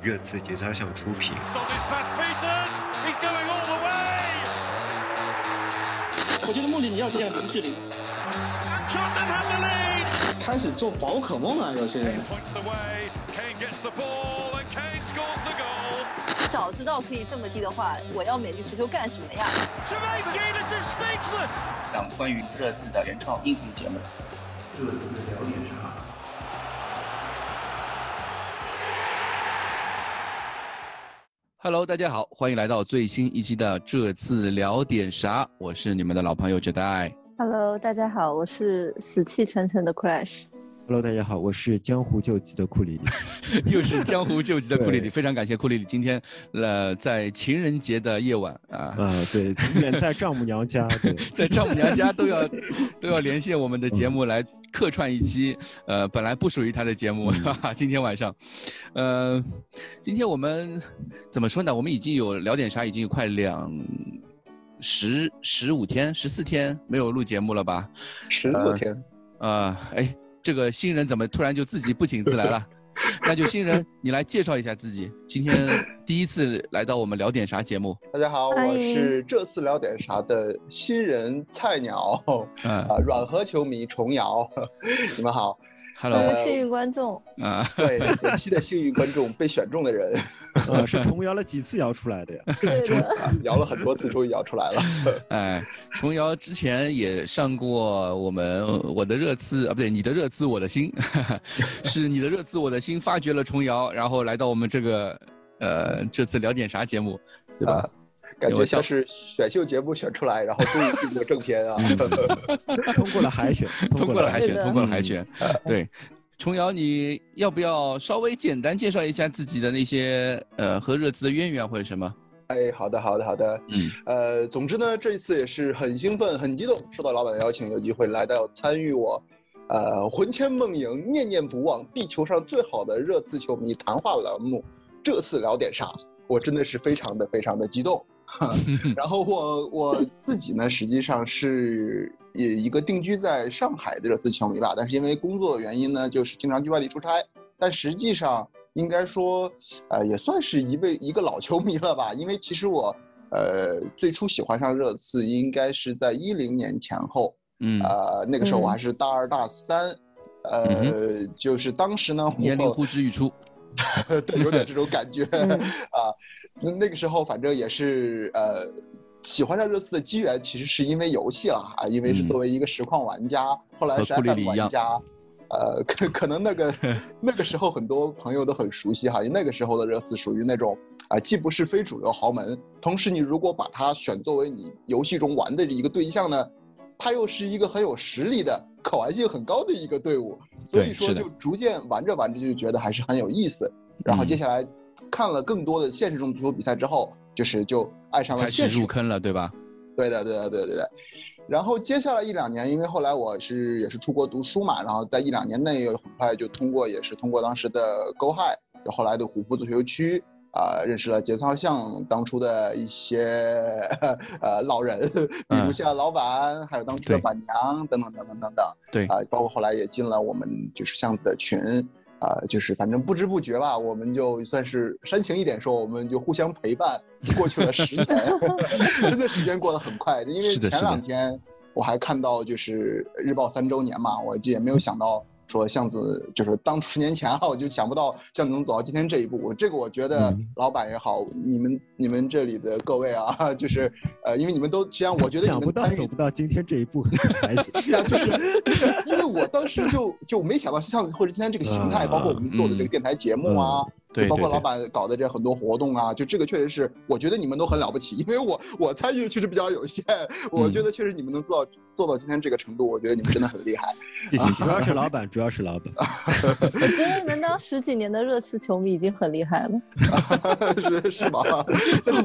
热刺节操项出品。我觉得穆里你要这样林志玲。开始做宝可梦啊，有些人。早知道可以这么低的话，我要美丽足球干什么呀？让关于热刺的原创音频节目。热刺聊点啥？Hello，大家好，欢迎来到最新一期的这次聊点啥？我是你们的老朋友 Jedi。Hello，大家好，我是死气沉沉的 Crash。Hello，大家好，我是江湖救急的库里里，又是江湖救急的库里里，非常感谢库里里今天，呃，在情人节的夜晚啊啊，对，远在丈母娘家，对，在丈母娘家都要都要连线我们的节目来客串一期，呃，本来不属于他的节目，哈哈，今天晚上，呃，今天我们怎么说呢？我们已经有聊点啥，已经有快两十十五天、十四天没有录节目了吧？十四天，啊，哎。这个新人怎么突然就自己不请自来了？那就新人，你来介绍一下自己。今天第一次来到我们聊点啥节目？大家好，我是这次聊点啥的新人菜鸟，啊，软核球迷重瑶，你们好。Hello，幸运观众啊，对，本期的幸运观众被选中的人，呃，是重摇了几次摇出来的呀？摇 了很多次，终于摇出来了。哎，重摇之前也上过我们我的热刺啊，不对，你的热刺我的心，是你的热刺我的心发掘了重摇，然后来到我们这个呃这次聊点啥节目，对吧？感觉像是选秀节目选出来，然后终于进入正片啊！通过了海选，通过了海选，通过了海选。对，琼瑶，你要不要稍微简单介绍一下自己的那些呃和热刺的渊源或者什么？哎，好的，好的，好的。嗯，呃，总之呢，这一次也是很兴奋、很激动，受到老板的邀请，有机会来到参与我，呃，魂牵梦萦、念念不忘，地球上最好的热刺球迷谈话栏目。这次聊点啥？我真的是非常的、非常的激动。然后我我自己呢，实际上是也一个定居在上海的热刺球迷吧，但是因为工作原因呢，就是经常去外地出差。但实际上应该说，呃，也算是一位一个老球迷了吧，因为其实我呃最初喜欢上热刺应该是在一零年前后，嗯，呃那个时候我还是大二大三，呃，就是当时呢，年龄呼之欲出，对，有点这种感觉啊。那那个时候，反正也是呃，喜欢上热刺的机缘，其实是因为游戏了啊，因为是作为一个实况玩家，后来是 iPad 玩家，呃，可可能那个 那个时候很多朋友都很熟悉哈，因为那个时候的热刺属于那种啊，既不是非主流豪门，同时你如果把它选作为你游戏中玩的一个对象呢，它又是一个很有实力的、可玩性很高的一个队伍，所以说就逐渐玩着玩着就觉得还是很有意思，然后接下来。看了更多的现实中足球比赛之后，就是就爱上了现实入坑了，对吧？对的，对的，对对，对的。然后接下来一两年，因为后来我是也是出国读书嘛，然后在一两年内又很快就通过也是通过当时的 Go High，就后来的虎扑足球区啊，认识了节操巷当初的一些 呃老人，比如像老板，还有当初的板娘等等等等等等。对啊，包括后来也进了我们就是巷子的群。啊，就是反正不知不觉吧，我们就算是煽情一点说，我们就互相陪伴过去了十年，真的时间过得很快。因为前两天我还看到就是日报三周年嘛，我也没有想到。说巷子就是当十年前哈，我就想不到巷子能走到今天这一步。我这个我觉得老板也好，你们你们这里的各位啊，就是呃，因为你们都，实际上我觉得想不到走不到今天这一步，还是啊，就是因为我当时就就没想到像或者今天这个形态，包括我们做的这个电台节目啊。对，包括老板搞的这很多活动啊，就这个确实是，我觉得你们都很了不起，因为我我参与的确实比较有限，我觉得确实你们能做到做到今天这个程度，我觉得你们真的很厉害。谢谢，主要是老板，主要是老板。我觉得能当十几年的热刺球迷已经很厉害了。是是吗？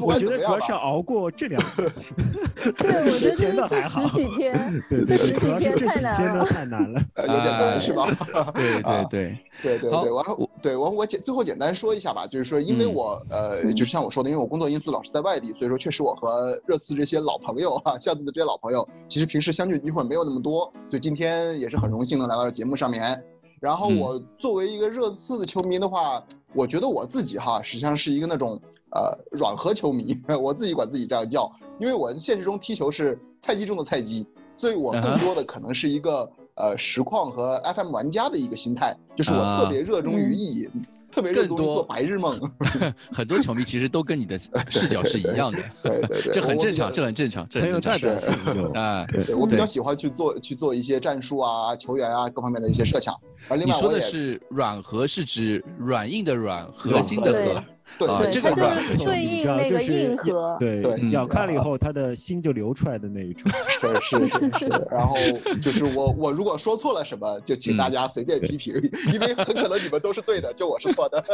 我觉得主要是熬过这两。对，我觉得这十几天，这十几天太难了，太难了，有点难是吧？对对对对对对，完我对完我简最后简单。说一下吧，就是说，因为我呃，就是像我说的，因为我工作因素老是在外地，所以说确实我和热刺这些老朋友哈，下次的这些老朋友，其实平时相聚机会没有那么多，所以今天也是很荣幸能来到节目上面。然后我作为一个热刺的球迷的话，我觉得我自己哈，实际上是一个那种呃软核球迷，我自己管自己这样叫，因为我现实中踢球是菜鸡中的菜鸡，所以我更多的可能是一个呃实况和 FM 玩家的一个心态，就是我特别热衷于意淫。特别更多做白日梦，很多球迷其实都跟你的 视角是一样的，对对对，这很正常，这很正常，这很有代表性啊。我比较喜欢去做去做一些战术啊、球员啊各方面的一些设想。而另外，你说的是软核是指软硬的软，核心的核。对，这个就是对应那个硬核，对对，咬开了以后，他的心就流出来的那一种。是是是是。然后就是我我如果说错了什么，就请大家随便批评，因为很可能你们都是对的，就我是错的。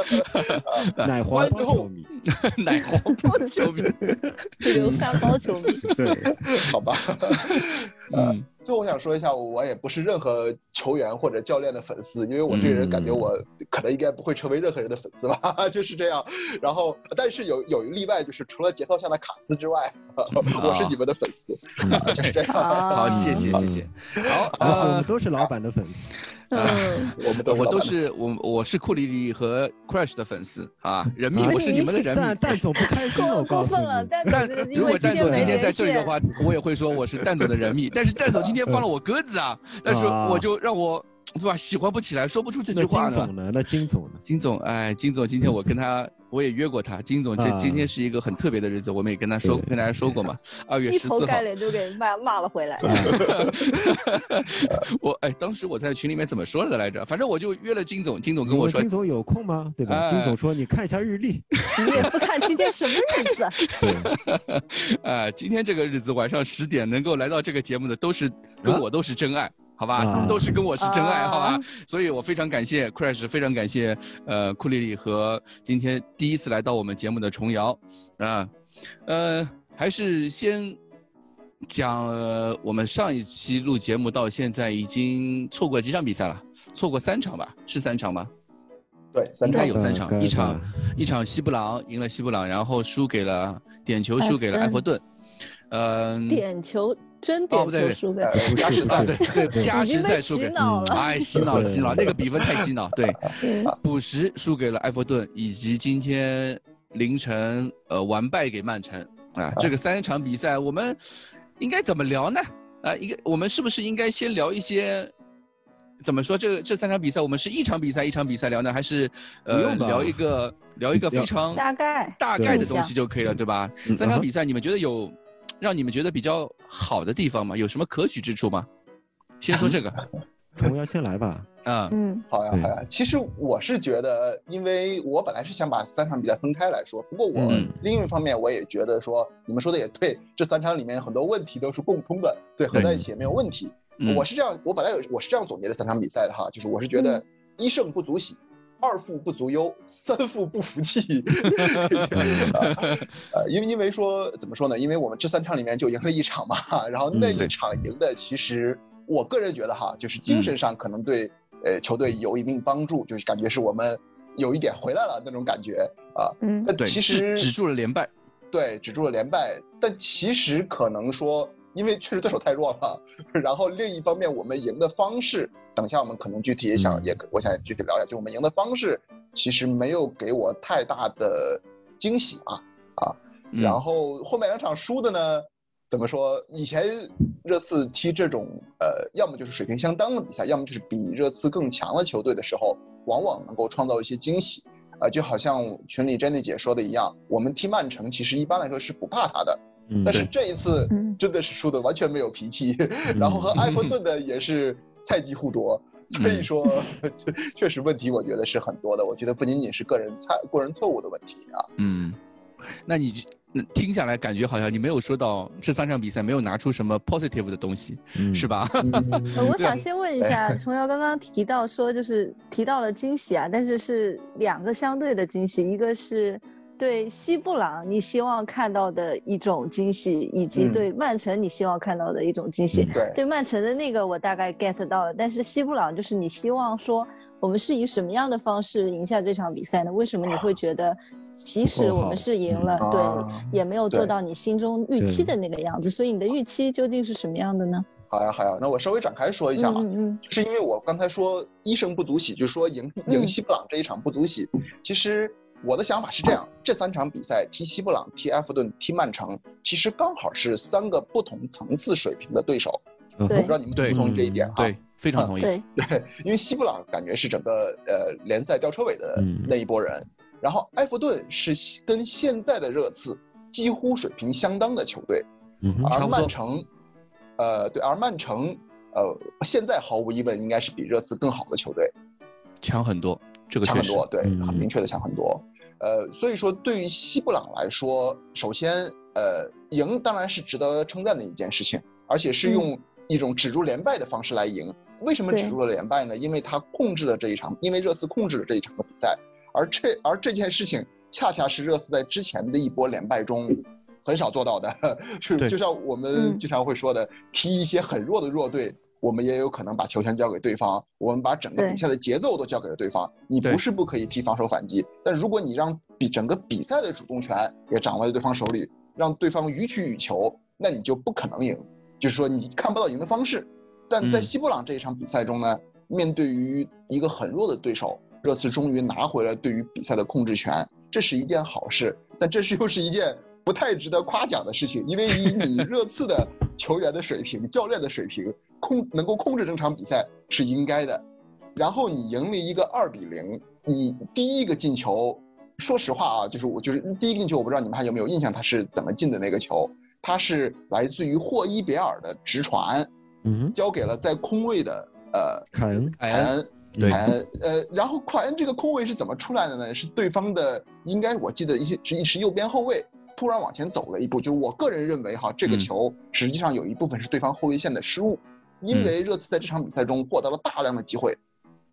奶黄包球迷，奶黄包球迷，流沙包球迷。对，好吧。嗯。最后我想说一下，我也不是任何球员或者教练的粉丝，因为我这个人感觉我可能应该不会成为任何人的粉丝吧，就是这样。然后，但是有有一例外，就是除了节奏下的卡斯之外，我是你们的粉丝，就是这样。好，谢谢谢谢。好，我们都是老板的粉丝。嗯，我们都我都是我我是库里里和 Crash 的粉丝啊，人命，我是你们的人命。但蛋总不开心，我告诉你。但如果蛋总今天在这里的话，我也会说我是蛋总的人命。但是蛋总今天放了我鸽子啊，但是我就让我。对吧？喜欢不起来，说不出这句话呢。金总呢？那金总呢？金总，哎，金总，今天我跟他，我也约过他。金总，这今天是一个很特别的日子，我们也跟他说，跟大家说过嘛。二月十四号。一头盖脸就给骂骂了回来。我哎，当时我在群里面怎么说的来着？反正我就约了金总，金总跟我说。金总有空吗？对吧？金总说你看一下日历。你也不看今天什么日子？哎，今天这个日子晚上十点能够来到这个节目的，都是跟我都是真爱。好吧，都是跟我是真爱，好吧，所以我非常感谢 Crash，非常感谢呃库丽丽和今天第一次来到我们节目的重瑶，啊，呃，还是先讲我们上一期录节目到现在已经错过几场比赛了，错过三场吧，是三场吗？对，应该有三场，一场一场西布朗赢了西布朗，然后输给了点球输给了埃弗顿，嗯，点球。真点球输给加时赛，对对，加时赛输给，哎，洗脑了，洗脑，那个比分太洗脑。对，补时输给了埃弗顿，以及今天凌晨呃完败给曼城啊。这个三场比赛我们应该怎么聊呢？啊，一个我们是不是应该先聊一些怎么说？这这三场比赛我们是一场比赛一场比赛聊呢，还是呃聊一个聊一个非常大概大概的东西就可以了，对吧？三场比赛你们觉得有？让你们觉得比较好的地方吗？有什么可取之处吗？先说这个，虫要先来吧。嗯 嗯，好呀好呀。其实我是觉得，因为我本来是想把三场比赛分开来说，不过我另一方面我也觉得说，你们说的也对，这三场里面很多问题都是共通的，所以合在一起也没有问题。我是这样，我本来有我是这样总结这三场比赛的哈，就是我是觉得一胜不足喜。二富不足忧，三富不服气。呃，因为因为说怎么说呢？因为我们这三场里面就赢了一场嘛，然后那一场赢的，其实我个人觉得哈，就是精神上可能对呃球队有一定帮助，就是感觉是我们有一点回来了那种感觉啊。嗯，但，其实止住了连败。对，止住了连败，但其实可能说。因为确实对手太弱了，然后另一方面我们赢的方式，等一下我们可能具体也想也我想具体聊一下，就我们赢的方式其实没有给我太大的惊喜啊啊，然后后面两场输的呢，怎么说？以前热刺踢这种呃，要么就是水平相当的比赛，要么就是比热刺更强的球队的时候，往往能够创造一些惊喜啊，就好像群里 Jenny 姐说的一样，我们踢曼城其实一般来说是不怕他的。但是这一次真的是输的完全没有脾气，然后和埃弗顿 的也是菜鸡互夺，所以说 确实问题我觉得是很多的。我觉得不仅仅是个人菜个人错误的问题啊。嗯，那你听下来感觉好像你没有说到这三场比赛没有拿出什么 positive 的东西，是吧？我想先问一下，崇瑶刚刚提到说就是提到了惊喜啊，但是是两个相对的惊喜，一个是。对西布朗，你希望看到的一种惊喜，以及对曼城你希望看到的一种惊喜。对，对曼城的那个我大概 get 到了，但是西布朗就是你希望说我们是以什么样的方式赢下这场比赛呢？为什么你会觉得即使我们是赢了，对，也没有做到你心中预期的那个样子？所以你的预期究竟是什么样的呢？好呀，好呀，那我稍微展开说一下啊，嗯嗯是因为我刚才说一胜不独喜，就是说赢赢嗯西布朗这一场不独喜。其实我的想法是这样，这三场比赛踢西布朗、踢埃弗顿、踢曼城，其实刚好是三个不同层次水平的对手。嗯我不知道你们同不同意这一点哈？对，非常同意。对，对，因为西布朗感觉是整个呃联赛吊车尾的嗯那一波人，然后埃弗顿是跟现在的热刺几乎水平相当的球队，嗯，而曼城，呃，对，而曼城，呃，现在毫无疑问应该是比热刺更好的球队，强很多，这个强很多，对，嗯很明确的强很多。呃，所以说对于西布朗来说，首先，呃，赢当然是值得称赞的一件事情，而且是用一种止住连败的方式来赢。为什么止住了连败呢？因为他控制了这一场，因为热刺控制了这一场的比赛，而这而这件事情恰恰是热刺在之前的一波连败中很少做到的，是就像我们嗯经常会说的，踢一些很弱的弱队，我们也有可能把球权交给对方，我们把整个比赛的节奏都交给了对方。你不是不可以踢防守反击，但如果你让比整个比赛的主动权也掌握在对方手里，让对方予取予求，那你就不可能赢。就是说你看不到赢的方式。但在嗯西布朗这一场比赛中呢，面对于一个很弱的对手，热刺终于拿回了对于比赛的控制权，这是一件好事。但这是又是一件不太值得夸奖的事情，因为以你 热刺的球员的水平、教练的水平，控能够控制整场比赛是应该的。然后你赢了一个二比零，你第一个进球，说实话啊，就是我就是第一个进球，我不知道你们还有没有印象，他是怎么进的那个球？他是来自于霍伊别尔的直传，嗯，交给了在空位的呃凯恩，凯恩，凯恩。对，呃，然后凯恩这个空位是怎么出来的呢？是对方的，应该我记得一些是一是右边后卫突然往前走了一步，就是我个人认为哈，这个嗯球实际上有一部分是对方后卫线的失误，因为热刺在这场比赛中获得了大量的机会，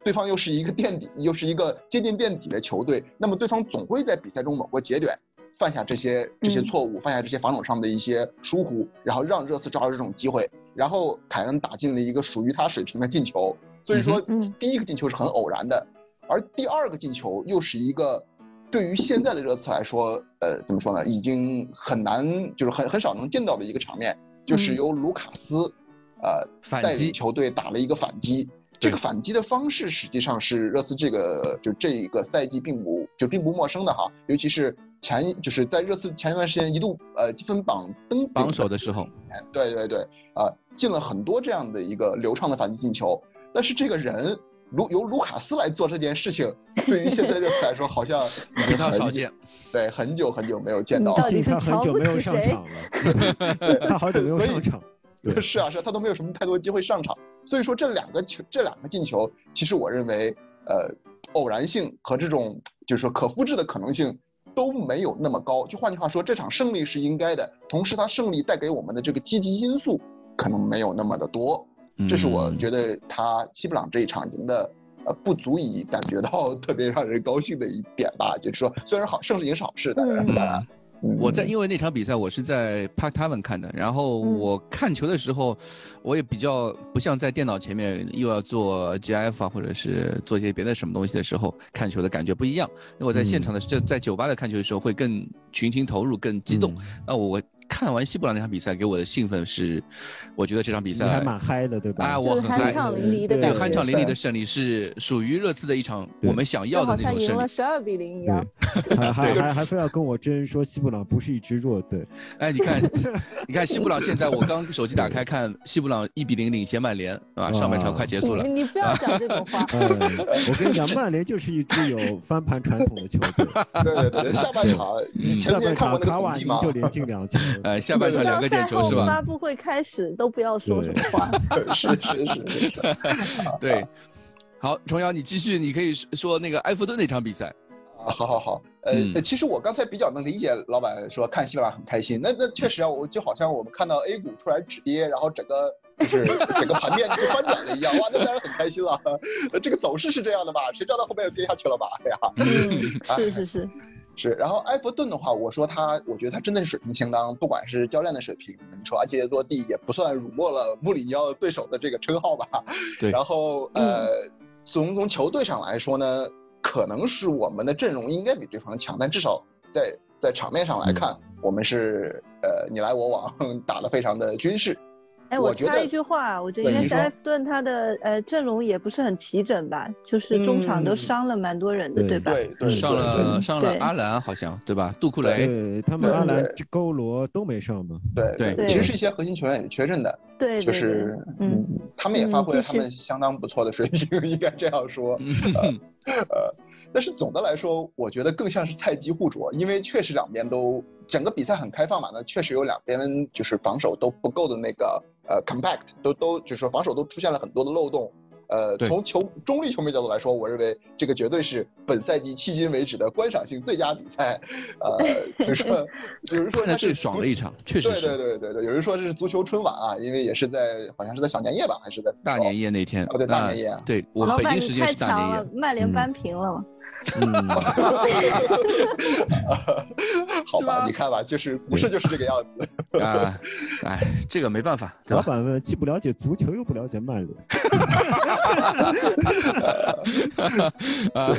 对方又是一个垫底，又是一个接近垫底的球队，那么对方总会在比赛中某个节点犯下这些这些嗯。错误，犯下这些防守上的一些疏忽，然后让热刺抓住这种机会，然后凯恩打进了一个属于他水平的进球。所以说第一个进球是很偶然的，而第二个进球又是一个对于现在的热刺来说，呃，怎么说呢，已经很难，就是很很少能见到的一个场面，就是嗯。由卢卡斯，呃，反击带领球队打了一个反击。这个反击的方式实际上是热刺这个就这一个赛季并不就并不陌生的哈，尤其是前就是在热刺前一段时间一度呃积分榜登顶榜首的时候，对对对，啊、进了很多这样的一个流畅的反击进球，但是这个人卢由卢卡斯来做这件事情，对于现在热刺来说好像已 比较少见。对，很久很久没有见到了。到底是他很瞧不久没有起谁上场了，他好久没有上场，对 是啊是啊，他都没有什么太多机会上场，所以说这两个球这两个进球，其实我认为呃偶然性和这种就是说可复制的可能性都没有那么高。就换句话说，这场胜利是应该的，同时他胜利带给我们的这个积极因素可能没有那么的多。这是我嗯觉得他西布朗这一场赢的，呃，不足以感觉到特别让人高兴的一点吧。就是说，虽然好胜利也是好事，当然，嗯当然，嗯我在因为那场比赛我是在 Park Tavern 看的，然后嗯我看球的时候，我也比较不像在电脑前面又要做 GIF 啊，或者是做一些别的什么东西的时候看球的感觉不一样。因为我在现场的就在酒吧的看球的时候会更群情投入、更激动。那我看完西布朗那场比赛给我的兴奋是，我觉得这场比赛还蛮嗨的，对吧？啊，就是我很嗨。酣畅淋漓的感觉，酣畅淋漓的胜利是属于热刺的一场我们想要就好像赢的那种胜利。赢了十二比零一样。还还 还还非要跟我争说西布朗不是一支弱队，哎，你看，你看西布朗现在，我刚手机打开看，西布朗一比零领先曼联，对吧？上半场快结束了你。你不要讲这种话。嗯，我跟你讲，曼联就是一支有翻盘传统的球队，对对对，下半场你前下半面看过那个场卡瓦尼？就连进两球，呃，下半场两个赛后点球是吧？发布会开始都不要说什么话。是是是 对。好，重阳，你继续，你可以说说那个埃弗顿那场比赛。啊，好好好，呃，其实我刚才比较能理解老板说看西布朗很开心，那那确实啊，我就好像我们看到 A 股突然止跌，然后整个就是 整个盘面就翻转了一样，哇，那当然很开心了。呃这个走势是这样的吧？谁知道它后面又跌下去了吧？哎呀，嗯，是是是，是，然后埃弗顿的话，我说他，我觉得他真的是水平相当，不管是教练的水平，你说阿切耶多蒂也不算辱没了穆里尼奥对手的这个称号吧。对然后呃，从从球队上来说呢，可能是我们的阵容应该比对方强，但至少在在场面上来看，我们是呃你来我往 打得非常的军事。哎，我插一句话，我觉得应该是埃弗顿他的呃阵容也不是很齐整吧，就是中场都伤了蛮多人的，对吧？对，上了上了阿兰好像对吧？杜库雷，对他们阿兰、勾罗都没上嘛。对对，其实是一些核心球员也是缺阵的。对，就是嗯，他们也发挥了他们相当不错的水平，应该这样说。呃，但是总的来说，我觉得更像是菜鸡互啄，因为确实两边都整个比赛很开放嘛，那确实有两边就是防守都不够的那个。呃，compact 都都就是说防守都出现了很多的漏洞，呃，从球中立球迷角度来说，我认为这个绝对是本赛季迄今为止的观赏性最佳比赛，呃，就是说有人说 那最爽的一场，确实是，对对对对对，有人说这是足球春晚啊，因为也是在好像是在小年夜吧，还是在大年夜那天，哦对，大年夜，对我北京时间是大年夜，曼联扳平了吗？嗯，好吧，你看吧，就是不是就是这个样子 啊，哎，这个没办法，老板们既不了解足球，又不了解曼联。啊，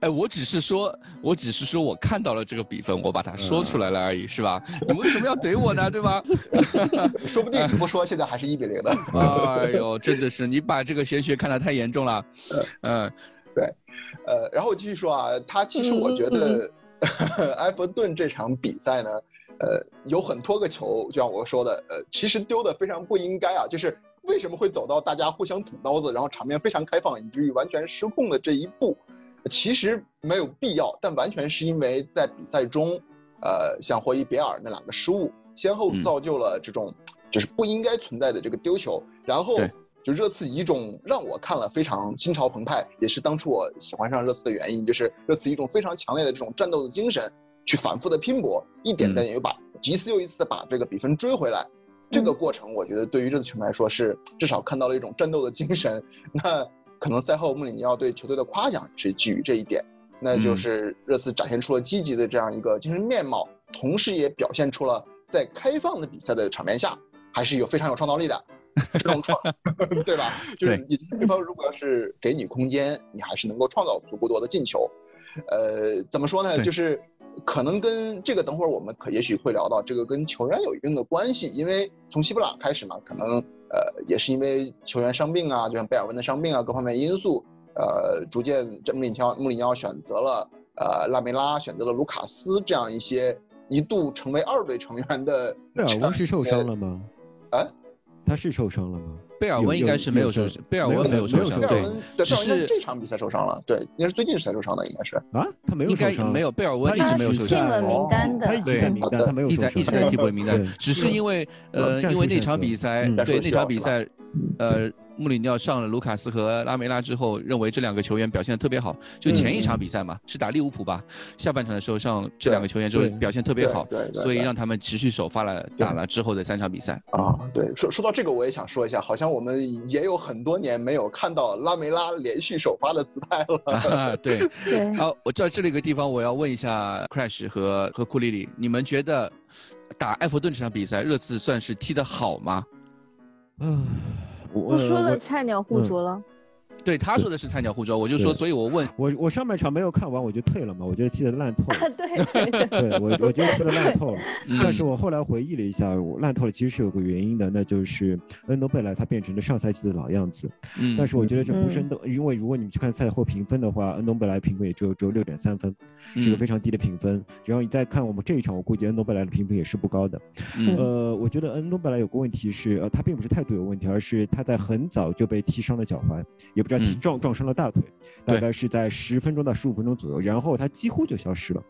哎，我只是说，我只是说我看到了这个比分，我把它说出来了而已，是吧？你为什么要怼我呢？对吧？说不定不说，现在还是一比零的。哎呦，真的是你把这个玄学看得太严重了。嗯，对。呃，然后我继续说啊，他其实我觉得 埃弗顿这场比赛呢，呃，有很多个球，就像我说的，呃，其实丢的非常不应该啊，就是为什么会走到大家互相捅刀子，然后场面非常开放，以至于完全失控的这一步，其实没有必要，但完全是因为在比赛中，呃，像霍伊别尔那两个失误，先后造就了这种就是不应该存在的这个丢球，然后。就热刺以一种让我看了非常心潮澎湃，也是当初我喜欢上热刺的原因，就是热刺一种非常强烈的这种战斗的精神，去反复的拼搏，一点点又把一次又一次的把这个比分追回来。这个过程，我觉得对于热刺球迷来说是至少看到了一种战斗的精神。那可能赛后穆里尼奥对球队的夸奖是基于这一点，那就是热刺展现出了积极的这样一个精神面貌，同时也表现出了在开放的比赛的场面下还是有非常有创造力的。这种创，对吧？就是你对方如果要是给你空间，你还是能够创造足够多的进球。呃，怎么说呢？就是可能跟这个等会儿我们可也许会聊到，这个跟球员有一定的关系。因为从西布朗开始嘛，可能呃也是因为球员伤病啊，就像贝尔温的伤病啊，各方面因素，呃，逐渐这穆里尼奥穆里尼奥选择了呃拉梅拉，选择了卢卡斯这样一些一度成为二队成员的。贝尔温是受伤了吗？啊？他是受伤了吗？贝尔温应该是没有受伤，贝尔温没有受伤，对，只是这场比赛受伤了，对，应该是最近才受伤的，应该是。啊，他没有受伤，没有，贝尔温一直没有受伤，进了名单的，他一直在名单，他没有一直在一直在替补名单，只是因为呃，因为那场比赛，对那场比赛，呃。穆里尼奥上了卢卡斯和拉梅拉之后，认为这两个球员表现的特别好。就前一场比赛嘛，是打利物浦吧？下半场的时候上这两个球员之后表现特别好，所以让他们持续首发了打了之后的三场比赛啊。对，说说到这个，我也想说一下，好像我们也有很多年没有看到拉梅拉连续首发的姿态了。对 对。好，我知道这里一个地方，我要问一下 Crash 和和库里里，你们觉得打埃弗顿这场比赛，热刺算是踢得好吗？嗯。不说了，菜鸟互啄了。对，他说的是菜鸟互啄，我就说，所以我问我，我上半场没有看完，我就退了嘛，我觉得踢得烂透了。对对对，我我觉得踢得烂透了。但是我后来回忆了一下，我烂透了其实是有个原因的，那就是恩东贝莱他变成了上赛季的老样子。嗯。但是我觉得这不是恩东，因为如果你们去看赛后评分的话，恩东贝莱评分也只有只有六点三分，是个非常低的评分。然后你再看我们这一场，我估计恩东贝莱的评分也是不高的。呃，我觉得恩东贝莱有个问题是，呃，他并不是态度有问题，而是他在很早就被踢伤了脚踝，也不知道撞撞伤了大腿，大概是在十分钟到十五分钟左右，然后他几乎就消失了。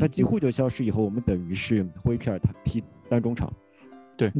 那几乎就消失以后，我们等于是霍伊皮尔他踢单中场。对。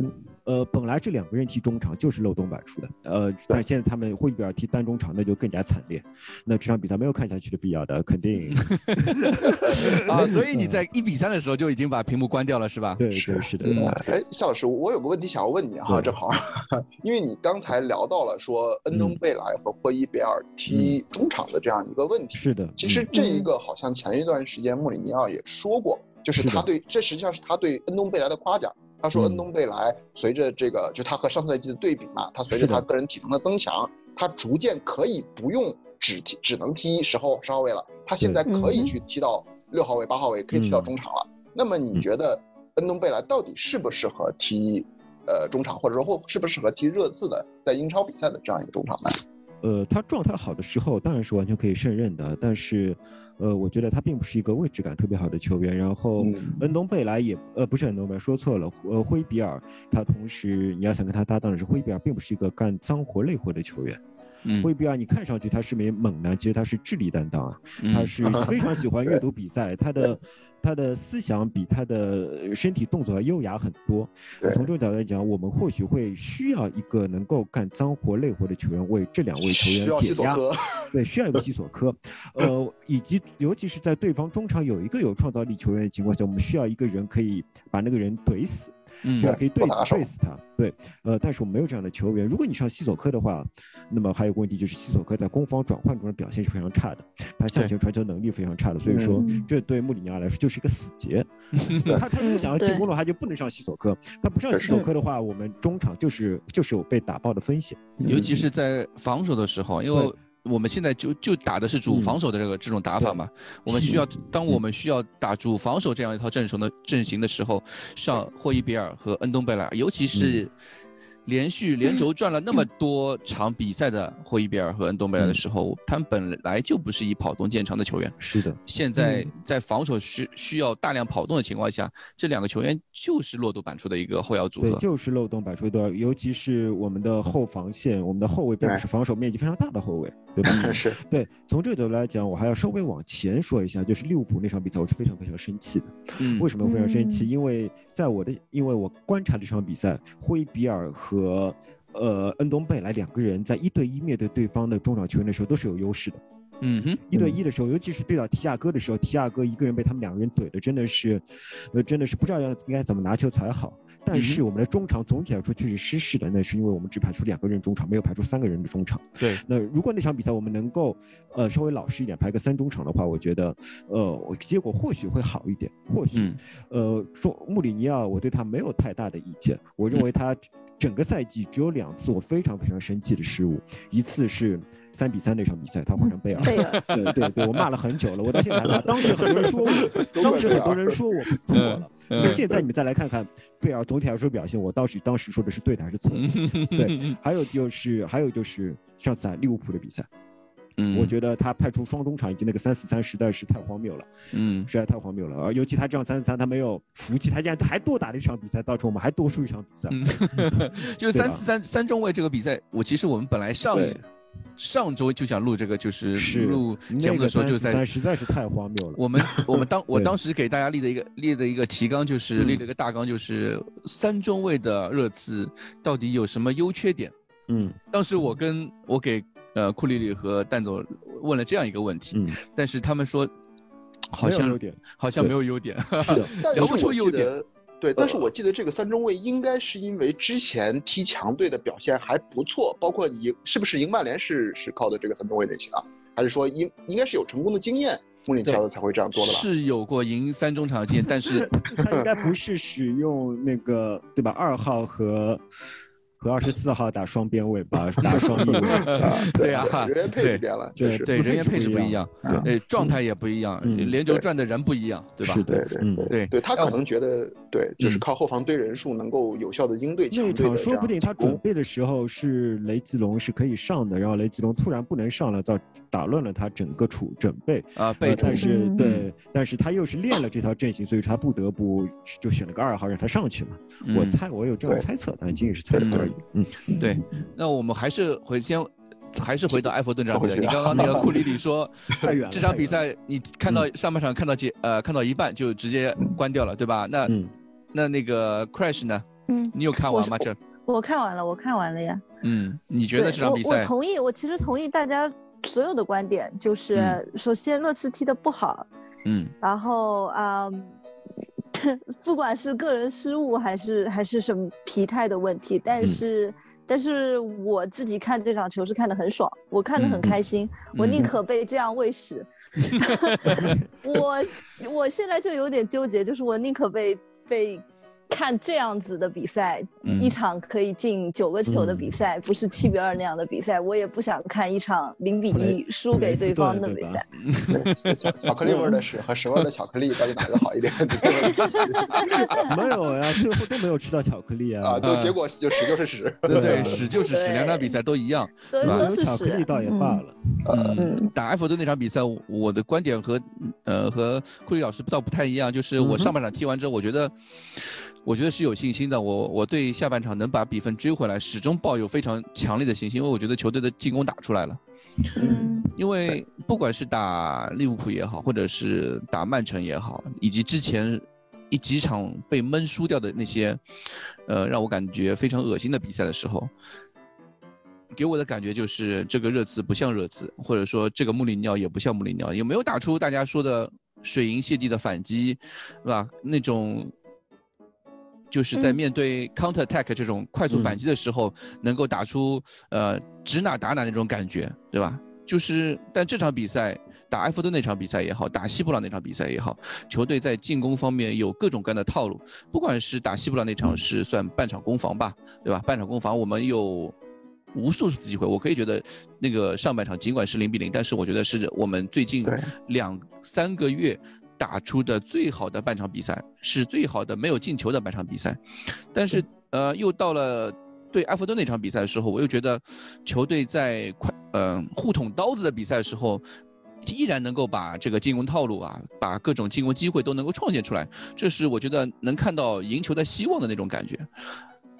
呃，本来这两个人踢中场就是漏洞百出的，呃，但现在他们霍伊比尔踢单中场，那就更加惨烈。那这场比赛没有看下去的必要的，肯定。啊，所以你在一比三的时候就已经把屏幕关掉了，是吧？对对是的。哎，夏老师，我有个问题想要问你哈，正好，因为你刚才聊到了说恩东贝莱和霍伊比尔踢中场的这样一个问题。是的。其实这一个好像前一段时间穆里尼奥也说过，就是他对这实际上是他对恩东贝莱的夸奖。他说：“恩东贝莱随着这个，就他和上赛季的对比嘛，他随着他个人体能的增强，他逐渐可以不用只踢，只能踢十号十号位了。他现在可以去踢到六号位、八号位，可以踢到中场了。那么你觉得恩东贝莱到底适不适合踢呃中场，或者说或适不适合踢热刺的，在英超比赛的这样一个中场呢？呃，他状态好的时候当然是完全可以胜任的，但是，呃，我觉得他并不是一个位置感特别好的球员。然后，恩东贝莱也呃不是恩东贝莱，说错了，呃，灰比尔他同时你要想跟他搭档的是灰比尔，并不是一个干脏活累活的球员。灰比尔，你看上去他是名猛男，其实他是智力担当啊，他是非常喜欢阅读比赛，他的他的思想比他的身体动作要优雅很多。从这个角度来讲，我们或许会需要一个能够干脏活累活的球员为这两位球员解压，对，需要一个西索科，呃，以及尤其是在对方中场有一个有创造力球员的情况下，我们需要一个人可以把那个人怼死。需要可以对对死他，对，呃，但是我们没有这样的球员。如果你上西索科的话，那么还有个问题就是西索科在攻防转换中的表现是非常差的，他向前传球能力非常差的，所以说这对穆里尼奥来说就是一个死结。他他如果想要进攻的话，就不能上西索科。他不上西索科的话，我们中场就是就是有被打爆的风险，尤其是在防守的时候，因为。我们现在就就打的是主防守的这个这种打法嘛，我们需要当我们需要打主防守这样一套阵容的阵型的时候，上霍伊比尔和恩东贝莱，尤其是。连续连轴转了那么多场比赛的霍伊比尔和恩东贝莱的时候，他们本来就不是以跑动见长的球员。是的，现在在防守需需要大量跑动的情况下，这两个球员就是漏洞百出的一个后腰组合。对，就是漏洞百出的，尤其是我们的后防线，我们的后卫并不是防守面积非常大的后卫，对吧？是。对，从这个角度来讲，我还要稍微往前说一下，就是利物浦那场比赛，我是非常非常生气的。嗯。为什么非常生气？因为在我的，因为我观察这场比赛，灰比尔和呃恩东贝莱两个人在一对一面对对方的中场球员的时候都是有优势的。嗯哼，一对一的时候，尤其是对到提亚哥的时候，提亚哥一个人被他们两个人怼的真的是，呃真的是不知道要应该怎么拿球才好。但是我们的中场总体来说确实失势的，那是因为我们只排出两个人中场，没有排出三个人的中场。对，那如果那场比赛我们能够呃稍微老实一点，排个三中场的话，我觉得呃结果或许会好一点。或许，呃说穆里尼奥，我对他没有太大的意见，我认为他。整个赛季只有两次我非常非常生气的失误，一次是三比三那场比赛，他换成贝尔，对对对，我骂了很久了，我到现在还骂。当时很多人说我，当时很多人说我错了，那现在你们再来看看贝尔总体来说表现，我当时当时说的是对的还是错的？对，还有就是还有就是上次利物浦的比赛。嗯，我觉得他派出双中场以及那个三四三实在是太荒谬了，嗯，实在太荒谬了。而尤其他这样三四三，他没有服气，他竟然还多打了一场比赛，造成我们还多输一场比赛。就是三四三三中卫这个比赛，我其实我们本来上上周就想录这个，就是录节目的时候就在实在是太荒谬了。我们 我们当我当时给大家立的一个立的一个提纲，就是立了一个大纲，就是三中卫的热刺到底有什么优缺点？嗯，当时我跟我给。呃，库里里和蛋总问了这样一个问题，嗯，但是他们说，好像好像没有优点，是的，聊不出优点。对，但是我记得这个三中卫应该是因为之前踢强队的表现还不错，包括赢是不是赢曼联是是靠的这个三中卫类型啊？还是说应应该是有成功的经验，穆里尼奥才会这样做的吧？是有过赢三中场的经验，但是 他应该不是使用那个对吧？二号和。和二十四号打双边位吧，打双翼位，对啊，人员配置变了，对对，人员配置不一样，对，状态也不一样，连轴转的人不一样，对。吧？是的，对对对对，他可能觉得，对，就是靠后防堆人数能够有效的应对那场说不定他准备的时候是雷吉隆是可以上的，然后雷吉隆突然不能上了，造打乱了他整个储准备啊，备但是对，但是他又是练了这套阵型，所以他不得不就选了个二号让他上去嘛。我猜我有这种猜测，但仅仅是猜测而已。嗯，对，那我们还是回先，还是回到埃弗顿这场比赛。你刚刚那个库里里说，这场比赛你看到上半场看到结呃看到一半就直接关掉了，对吧？那那那个 Crash 呢？嗯，你有看完吗？这我看完了，我看完了呀。嗯，你觉得这场比赛？我同意，我其实同意大家所有的观点，就是首先热刺踢的不好，嗯，然后啊。不管是个人失误还是还是什么疲态的问题，但是但是我自己看这场球是看得很爽，我看得很开心，我宁可被这样喂食。我我现在就有点纠结，就是我宁可被被看这样子的比赛，一场可以进九个球的比赛，不是七比二那样的比赛，我也不想看一场零比一输给对方的比赛。巧克力味的屎和屎味的巧克力，到底哪个好一点？没有呀，最后都没有吃到巧克力啊！啊，就结果就屎就是屎，对对，屎就是屎，两场比赛都一样，对吧？有巧克力倒也罢了。嗯，打埃弗顿那场比赛，我的观点和呃和库里老师倒不太一样，就是我上半场踢完之后，我觉得。我觉得是有信心的，我我对下半场能把比分追回来，始终抱有非常强烈的信心，因为我觉得球队的进攻打出来了。嗯，因为不管是打利物浦也好，或者是打曼城也好，以及之前一几场被闷输掉的那些，呃，让我感觉非常恶心的比赛的时候，给我的感觉就是这个热刺不像热刺，或者说这个穆里尼奥也不像穆里尼奥，也没有打出大家说的水银泻地的反击，是吧？那种。就是在面对 counter attack 这种快速反击的时候，能够打出呃指哪打哪那种感觉，对吧？就是，但这场比赛打埃弗顿那场比赛也好，打西布朗那场比赛也好，球队在进攻方面有各种各样的套路。不管是打西布朗那场是算半场攻防吧，对吧？半场攻防我们有无数次机会，我可以觉得那个上半场尽管是零比零，但是我觉得是我们最近两三个月。打出的最好的半场比赛是最好的没有进球的半场比赛，但是呃，又到了对埃弗顿那场比赛的时候，我又觉得球队在快嗯互捅刀子的比赛的时候，依然能够把这个进攻套路啊，把各种进攻机会都能够创建出来，这是我觉得能看到赢球的希望的那种感觉，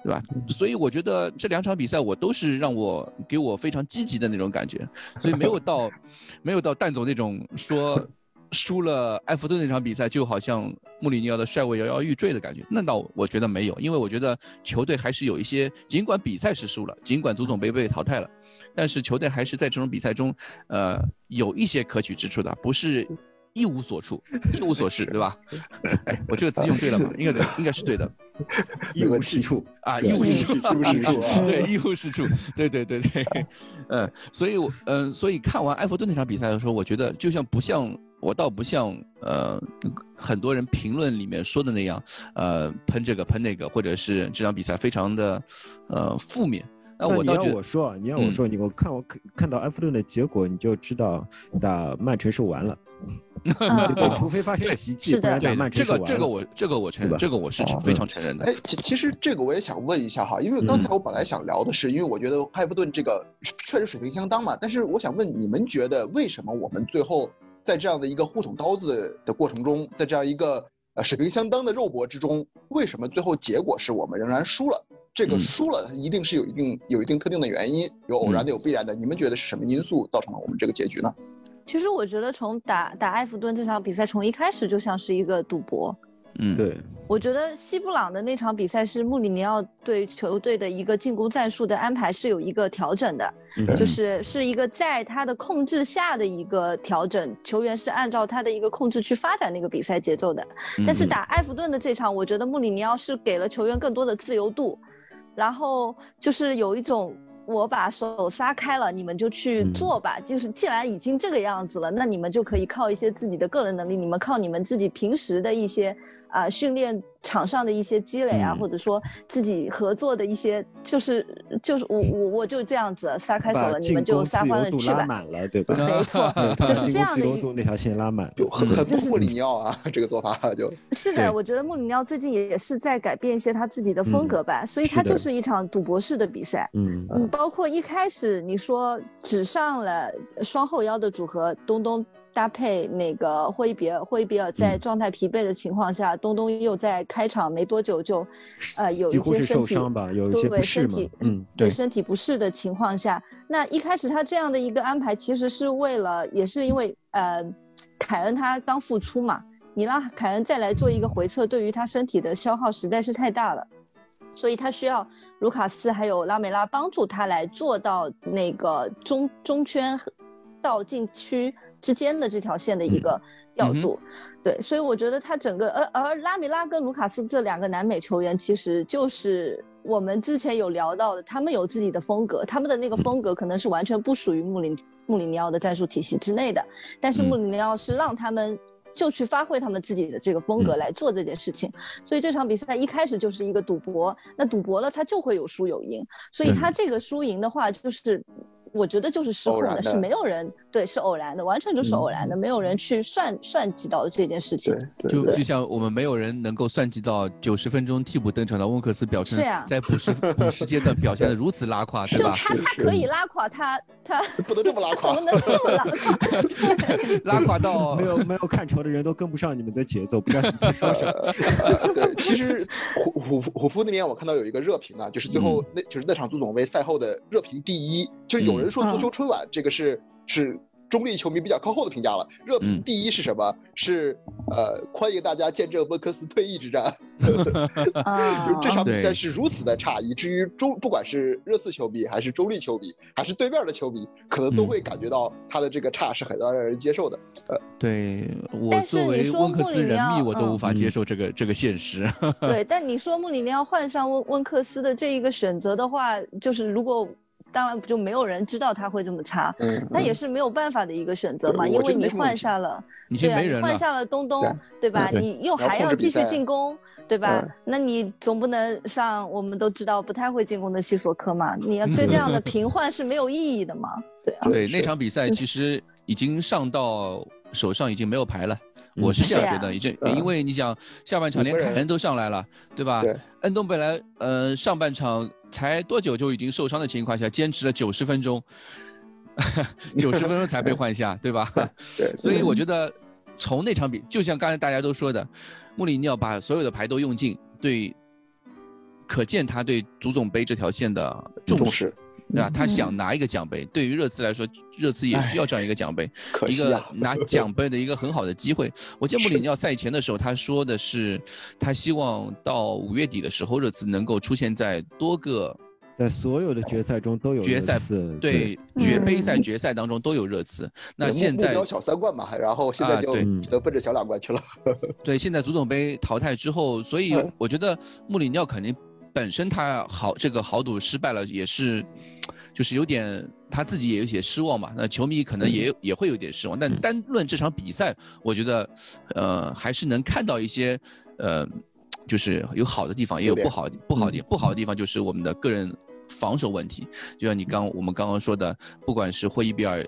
对吧？所以我觉得这两场比赛我都是让我给我非常积极的那种感觉，所以没有到 没有到蛋总那种说。输了埃弗顿那场比赛，就好像穆里尼奥的帅位摇摇欲坠的感觉。那倒我觉得没有，因为我觉得球队还是有一些，尽管比赛是输了，尽管足总杯被淘汰了，但是球队还是在这种比赛中，呃，有一些可取之处的，不是一无所处，一无所事，对吧？我这个词用对了吗？应该对，应该是对的。一无是处啊，一无是处，对，一无是处，对对对对，嗯，所以，我嗯，所以看完埃弗顿那场比赛的时候，我觉得就像不像。我倒不像呃很多人评论里面说的那样，呃喷这个喷那个，或者是这场比赛非常的呃负面。那我你要我说，你要我说，你我看我看看到埃弗顿的结果，你就知道打曼城是完了。除非发生奇迹，不然打曼城这个这个我这个我承认，这个我是非常承认的。哎，其其实这个我也想问一下哈，因为刚才我本来想聊的是，因为我觉得埃弗顿这个确实水平相当嘛，但是我想问你们觉得为什么我们最后？在这样的一个互捅刀子的过程中，在这样一个呃水平相当的肉搏之中，为什么最后结果是我们仍然输了？这个输了一定是有一定有一定特定的原因，有偶然的，有必然的。你们觉得是什么因素造成了我们这个结局呢？其实我觉得从打打埃弗顿这场比赛，从一开始就像是一个赌博。嗯，对，我觉得西布朗的那场比赛是穆里尼奥对球队的一个进攻战术的安排是有一个调整的，就是是一个在他的控制下的一个调整，球员是按照他的一个控制去发展那个比赛节奏的。但是打埃弗顿的这场，我觉得穆里尼奥是给了球员更多的自由度，然后就是有一种。我把手撒开了，你们就去做吧。就是既然已经这个样子了，那你们就可以靠一些自己的个人能力，你们靠你们自己平时的一些啊训练。场上的一些积累啊，或者说自己合作的一些，就是就是我我我就这样子撒开手了，你们就撒欢了去吧。满了，对吧？没错 就是这样的。自由度那条线拉满，就是穆里尼奥啊，这个做法就。是的，我觉得穆里尼奥最近也是在改变一些他自己的风格吧，所以他就是一场赌博式的比赛。嗯嗯，包括一开始你说只上了双后腰的组合，东东。搭配那个霍伊比尔，霍伊比尔在状态疲惫的情况下，东东又在开场没多久就，呃，有一些身体对身体，嗯，对身体不适的情况下，那一开始他这样的一个安排，其实是为了，也是因为，呃，凯恩他刚复出嘛，你让凯恩再来做一个回撤，对于他身体的消耗实在是太大了，所以他需要卢卡斯还有拉梅拉帮助他来做到那个中中圈到禁区。之间的这条线的一个调度，对，所以我觉得他整个，而而拉米拉跟卢卡斯这两个南美球员，其实就是我们之前有聊到的，他们有自己的风格，他们的那个风格可能是完全不属于穆里穆里尼奥的战术体系之内的，但是穆里尼奥是让他们就去发挥他们自己的这个风格来做这件事情。所以这场比赛一开始就是一个赌博，那赌博了，他就会有输有赢。所以他这个输赢的话，就是。我觉得就是失控的，是没有人对，是偶然的，完全就是偶然的，没有人去算算计到这件事情。就就像我们没有人能够算计到九十分钟替补登场的温克斯表现，在补时补时阶段表现的如此拉胯，对吧？就他他可以拉垮他他 不能这么拉垮，怎么能这么拉垮？拉垮到没有没有看球的人都跟不上你们的节奏，不知道你在说什么。对，其实虎虎虎扑那边我看到有一个热评啊，就是最后那就是那场足总杯赛后的热评第一，就有人。说足球春晚，这个是是中立球迷比较靠后的评价了。热评第一是什么？是呃，欢迎大家见证温克斯退役之战。就这场比赛是如此的差，以至于中不管是热刺球迷，还是中立球迷，还是对面的球迷，可能都会感觉到他的这个差是很难让人接受的。呃，对我作为温克斯人迷，我都无法接受这个这个现实。对，但你说穆里尼奥换上温温克斯的这一个选择的话，就是如果。当然不就没有人知道他会这么差，那也是没有办法的一个选择嘛，因为你换下了，对啊，你换下了东东，对吧？你又还要继续进攻，对吧？那你总不能上我们都知道不太会进攻的西索科嘛？你要对这样的 平换是没有意义的嘛？对啊。对那场比赛其实已经上到手上已经没有牌了，我是这样觉得，因为你想下半场连凯恩都上来了，对吧？恩东本来呃上半场。才多久就已经受伤的情况下，坚持了九十分钟，九十分钟才被换下，对吧？对。所以我觉得，从那场比，就像刚才大家都说的，穆里尼奥把所有的牌都用尽，对，可见他对足总杯这条线的重视。对吧？他想拿一个奖杯，对于热刺来说，热刺也需要这样一个奖杯，一个拿 奖杯的一个很好的机会。我见穆里尼奥赛前的时候，他说的是，他希望到五月底的时候，热刺能够出现在多个，在所有的决赛中都有决赛，对决杯赛决赛当中都有热刺。那现在小三冠嘛，然后现在就都奔着小两冠去了。对，现在足总杯淘汰之后，所以我觉得穆里尼奥肯定本身他豪这个豪赌失败了，也是。就是有点他自己也有些失望嘛，那球迷可能也也会有点失望。但单论这场比赛，我觉得，呃，还是能看到一些，呃，就是有好的地方，也有不好不好的不好的地方，就是我们的个人防守问题。就像你刚我们刚刚说的，不管是霍伊比尔，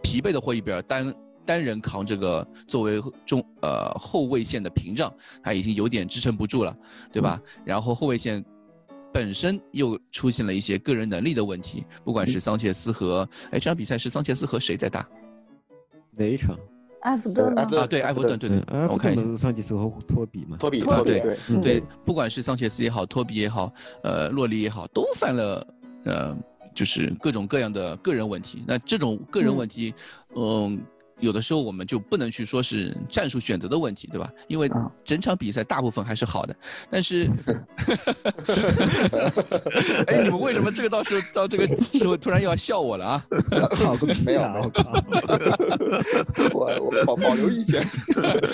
疲惫的霍伊比尔单单人扛这个作为中呃后卫线的屏障，他已经有点支撑不住了，对吧？然后后卫线。本身又出现了一些个人能力的问题，不管是桑切斯和哎，这场比赛是桑切斯和谁在打？哪一场？埃弗顿啊，对，埃弗顿，对对，我看桑切斯和托比嘛，托比，托比，对对，不管是桑切斯也好，托比也好，呃，洛里也好，都犯了呃，就是各种各样的个人问题。那这种个人问题，嗯。有的时候我们就不能去说是战术选择的问题，对吧？因为整场比赛大部分还是好的，但是，哎，你们为什么这个到时候到这个时候突然又要笑我了啊？好个屁啊！我靠！我我保保留意见。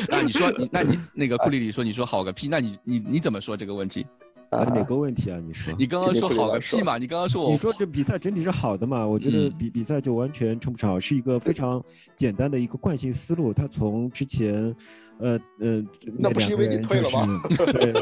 那你说你那你那个库里里说你说好个屁？那你你你怎么说这个问题？啊，哪个问题啊？你说？你刚刚说好个屁嘛？你刚刚说我，你说这比赛整体是好的嘛？我觉得比比赛就完全称不上，是一个非常简单的一个惯性思路。他从之前。呃呃，那两个人就是，对，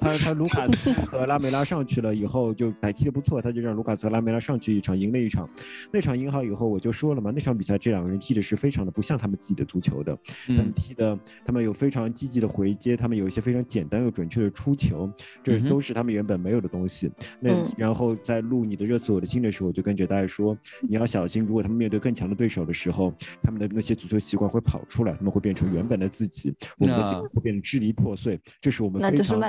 他他卢卡斯和拉梅拉上去了以后就还踢的不错，他就让卢卡斯和拉梅拉上去一场赢了一场，那场赢好以后我就说了嘛，那场比赛这两个人踢的是非常的不像他们自己的足球的，他们踢的他们有非常积极的回接，他们有一些非常简单又准确的出球，这都是他们原本没有的东西。那然后在录你的热刺我的心的时候，我就跟着大家说，你要小心，如果他们面对更强的对手的时候，他们的那些足球习惯会跑出来，他们会变成原本的自己。我们的节会变得支离破碎，这是我们非常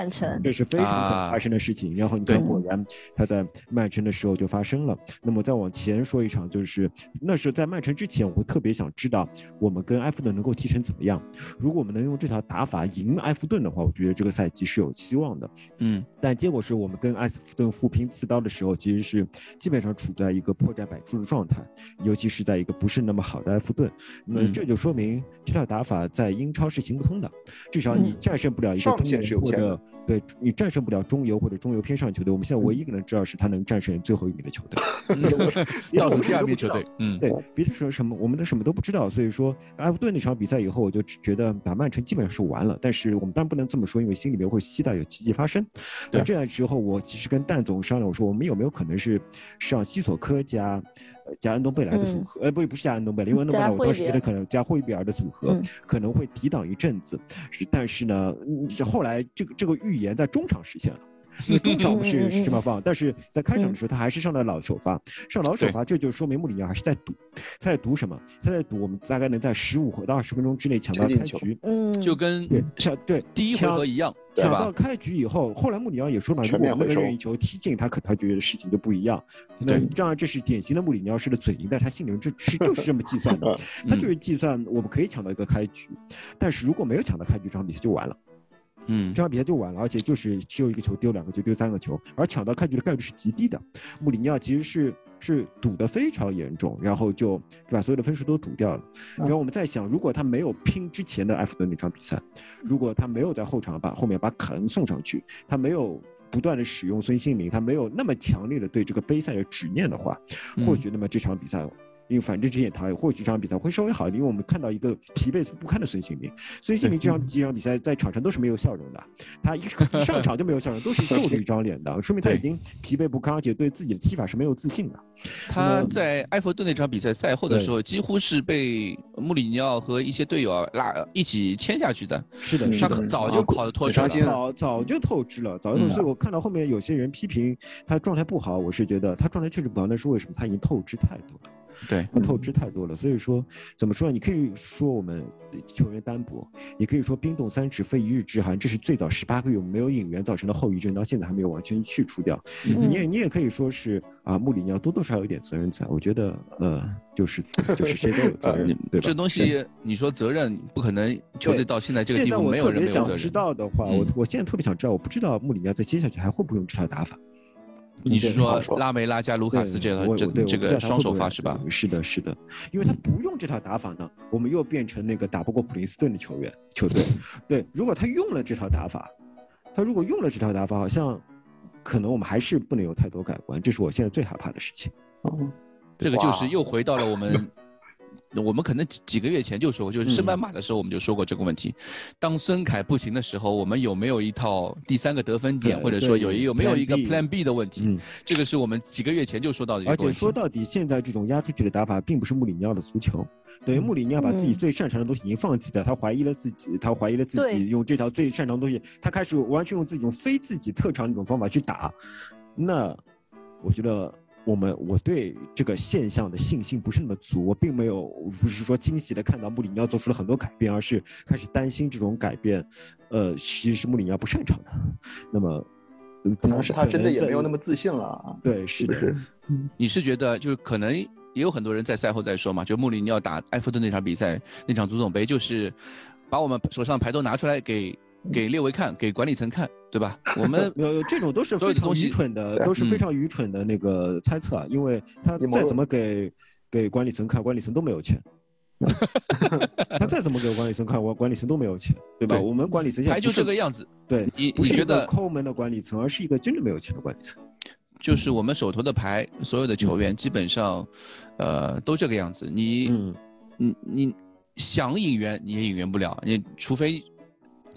这是非常可能发生的事情。然后你看，果然他在曼城的时候就发生了。那么再往前说一场，就是那是在曼城之前，我会特别想知道我们跟埃弗顿能够踢成怎么样。如果我们能用这条打法赢埃弗顿的话，我觉得这个赛季是有希望的。嗯，但结果是我们跟埃弗顿互拼刺刀的时候，其实是基本上处在一个破绽百出的状态，尤其是在一个不是那么好的埃弗顿。那么这就说明这套打法在英超是。是行不通的。至少你战胜不了一个中游或者对你战胜不了中游或者中游偏上球队。我们现在唯一一个人知道是他能战胜最后一名的球队 倒数第二名球队。嗯，对，别的说什么我们都什么都不知道。所以说埃弗顿那场比赛以后，我就觉得把曼城基本上是完了。但是我们当然不能这么说，因为心里面会期待有奇迹发生。那这样之后，我其实跟蛋总商量，我说我们有没有可能是上西索科加。加安东贝莱的组合，呃，不，不是加安东贝莱，因为安东贝莱我当时觉得可能加霍伊比尔的组合可能会抵挡一阵子，但是呢，后来这个这个预言在中场实现了。因为中场不是是这么放，但是在开场的时候他还是上了老首发，上老首发，这就说明穆里尼奥还是在赌，他在赌什么？他在赌我们大概能在十五到二十分钟之内抢到开局，嗯，就跟抢对第一回合一样，抢到开局以后，后来穆里尼奥也说嘛，如果我们任意球踢进他，可他觉得事情就不一样。那当然这是典型的穆里尼奥式的嘴硬，但他心里面这是就是这么计算的，他就是计算我们可以抢到一个开局，但是如果没有抢到开局，这场比赛就完了。嗯，这场比赛就完了，而且就是只有一个球丢两个就丢三个球，而抢到开局的概率是极低的。穆里尼奥其实是是赌的非常严重，然后就把所有的分数都赌掉了。然后我们在想，如果他没有拼之前的埃弗顿那场比赛，如果他没有在后场把后面把凯恩送上去，他没有不断的使用孙兴民，他没有那么强烈的对这个杯赛的执念的话，或许那么这场比赛。因为反正之前他或许这场比赛会稍微好一点，因为我们看到一个疲惫不堪的孙兴民。孙兴民这 场几场比赛在场上都是没有笑容的，他一上场就没有笑容，都是皱着一张脸的，说明他已经疲惫不堪，而且对自己的踢法是没有自信的。他在埃弗顿那场比赛赛后的时候，几乎是被穆里尼奥和一些队友拉一起牵下去的。是的，他早就跑得脱了，早早就透支了，早就。所以我看到后面有些人批评他状态不好，我是觉得他状态确实不好，那是为什么？他已经透支太多了。对，他透支太多了，所以说怎么说呢？你可以说我们球员单薄，也可以说冰冻三尺非一日之寒，这是最早十八个月没有引援造成的后遗症，到现在还没有完全去除掉。你也你也可以说是啊，穆里尼奥多多少少有点责任在。我觉得呃，就是就是谁都有责任，对吧？这东西你说责任不可能，球队到现在这个地步没有人没有责任。现在我特别想知道的话，我我现在特别想知道，我不知道穆里尼奥在接下去还会不会用这套打法。你是说拉梅拉加卢卡斯这套这这个双手发是吧？是的，是的，因为他不用这套打法呢，我们又变成那个打不过普林斯顿的球员球队。对，如果他用了这套打法，他如果用了这套打法，好像可能我们还是不能有太多改观，这是我现在最害怕的事情。哦，这个就是又回到了我们。我们可能几几个月前就说过，就是升班马的时候我们就说过这个问题。当孙凯不行的时候，我们有没有一套第三个得分点，或者说有有没有一个 Plan B 的问题？嗯，这个是我们几个月前就说到的。而且说到底，现在这种压出去的打法，并不是穆里尼奥的足球。等于穆里尼奥把自己最擅长的东西已经放弃了，他怀疑了自己，他怀疑了自己用这条最擅长的东西，他开始完全用自己用非自己特长那种方法去打。那我觉得。我们我对这个现象的信心不是那么足，我并没有不是说惊喜的看到穆里尼奥做出了很多改变，而是开始担心这种改变，呃，其实是穆里尼奥不擅长的。那么，可能是他真的也没有那么自信了。对，是的。你是觉得就是可能也有很多人在赛后在说嘛，就穆里尼奥打埃弗顿那场比赛，那场足总杯就是把我们手上牌都拿出来给。给列维看，给管理层看，对吧？我们 有这种都是非常愚蠢的，都是非常愚蠢的那个猜测啊，因为他再怎么给给管理层看，管理层都没有钱。他再怎么给管理层看，我管理层都没有钱，对吧？我们管理层现在就这个样子。对，你不是一个抠门的管理层，而是一个真的没有钱的管理层。就是我们手头的牌，所有的球员基本上，呃，都这个样子。你，你你想引援你也引援不了，你除非。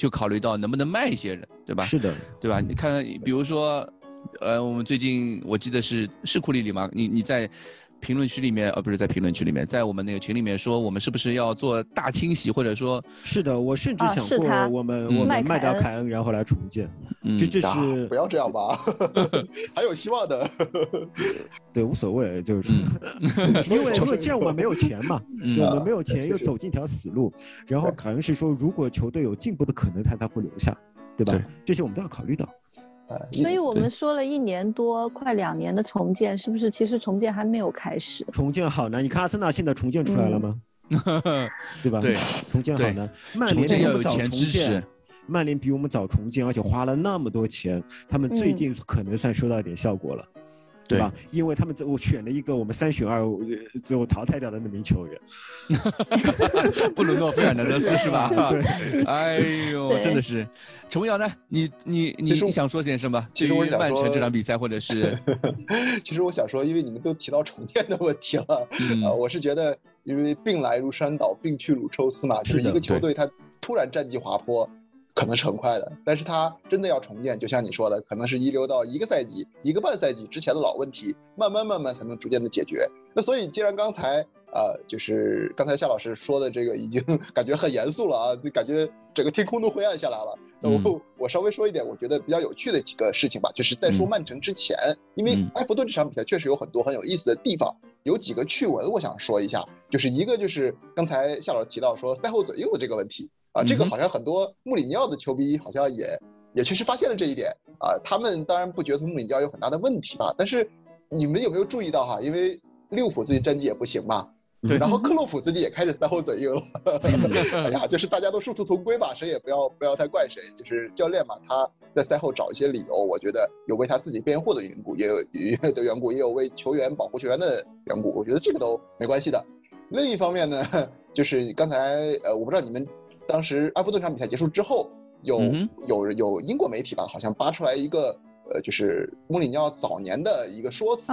就考虑到能不能卖一些人，对吧？是的，对吧？你看，比如说，呃，我们最近我记得是是库里里吗？你你在。评论区里面，呃，不是在评论区里面，在我们那个群里面说，我们是不是要做大清洗，或者说，是的，我甚至想过，我们我们卖掉凯恩，然后来重建，这这是不要这样吧，还有希望的，对，无所谓，就是。因为因为既然我们没有钱嘛，我们没有钱又走进一条死路，然后凯恩是说，如果球队有进步的可能，他才会留下，对吧？这些我们都要考虑到。所以我们说了一年多，快两年的重建，是不是？其实重建还没有开始。重建好难，你看阿森纳现在重建出来了吗？对吧？对，重建好难。曼联比我们早重建，曼联比我们早重建，而且花了那么多钱，他们最近可能算收到一点效果了。对吧？因为他们我选了一个我们三选二最后淘汰掉的那名球员，布鲁诺·费尔南德斯是吧？对，哎呦，真的是。陈梦瑶呢？你你你你想说点什么？其实我想曼城这场比赛，或者是，其实我想说，因为你们都提到重建的问题了，啊，我是觉得，因为病来如山倒，病去如抽丝嘛，就是一个球队他突然战绩滑坡。可能是很快的，但是他真的要重建，就像你说的，可能是遗留到一个赛季、一个半赛季之前的老问题，慢慢慢慢才能逐渐的解决。那所以，既然刚才呃，就是刚才夏老师说的这个已经 感觉很严肃了啊，就感觉整个天空都灰暗下来了。那我我稍微说一点，我觉得比较有趣的几个事情吧，就是在说曼城之前，因为埃弗顿这场比赛确实有很多很有意思的地方，有几个趣闻我想说一下，就是一个就是刚才夏老师提到说赛后左右的这个问题。啊，这个好像很多穆里尼奥的球迷好像也也确实发现了这一点啊。他们当然不觉得穆里尼奥有很大的问题吧，但是你们有没有注意到哈？因为利物浦最近战绩也不行嘛，对。然后克洛普最近也开始赛后嘴硬了。哎呀，就是大家都殊途同归吧，谁也不要不要太怪谁。就是教练嘛，他在赛后找一些理由，我觉得有为他自己辩护的缘故，也有 的缘故，也有为球员保护球员的缘故。我觉得这个都没关系的。另一方面呢，就是刚才呃，我不知道你们。当时埃弗顿场比赛结束之后，有有有英国媒体吧，好像扒出来一个，呃，就是穆里尼奥早年的一个说辞，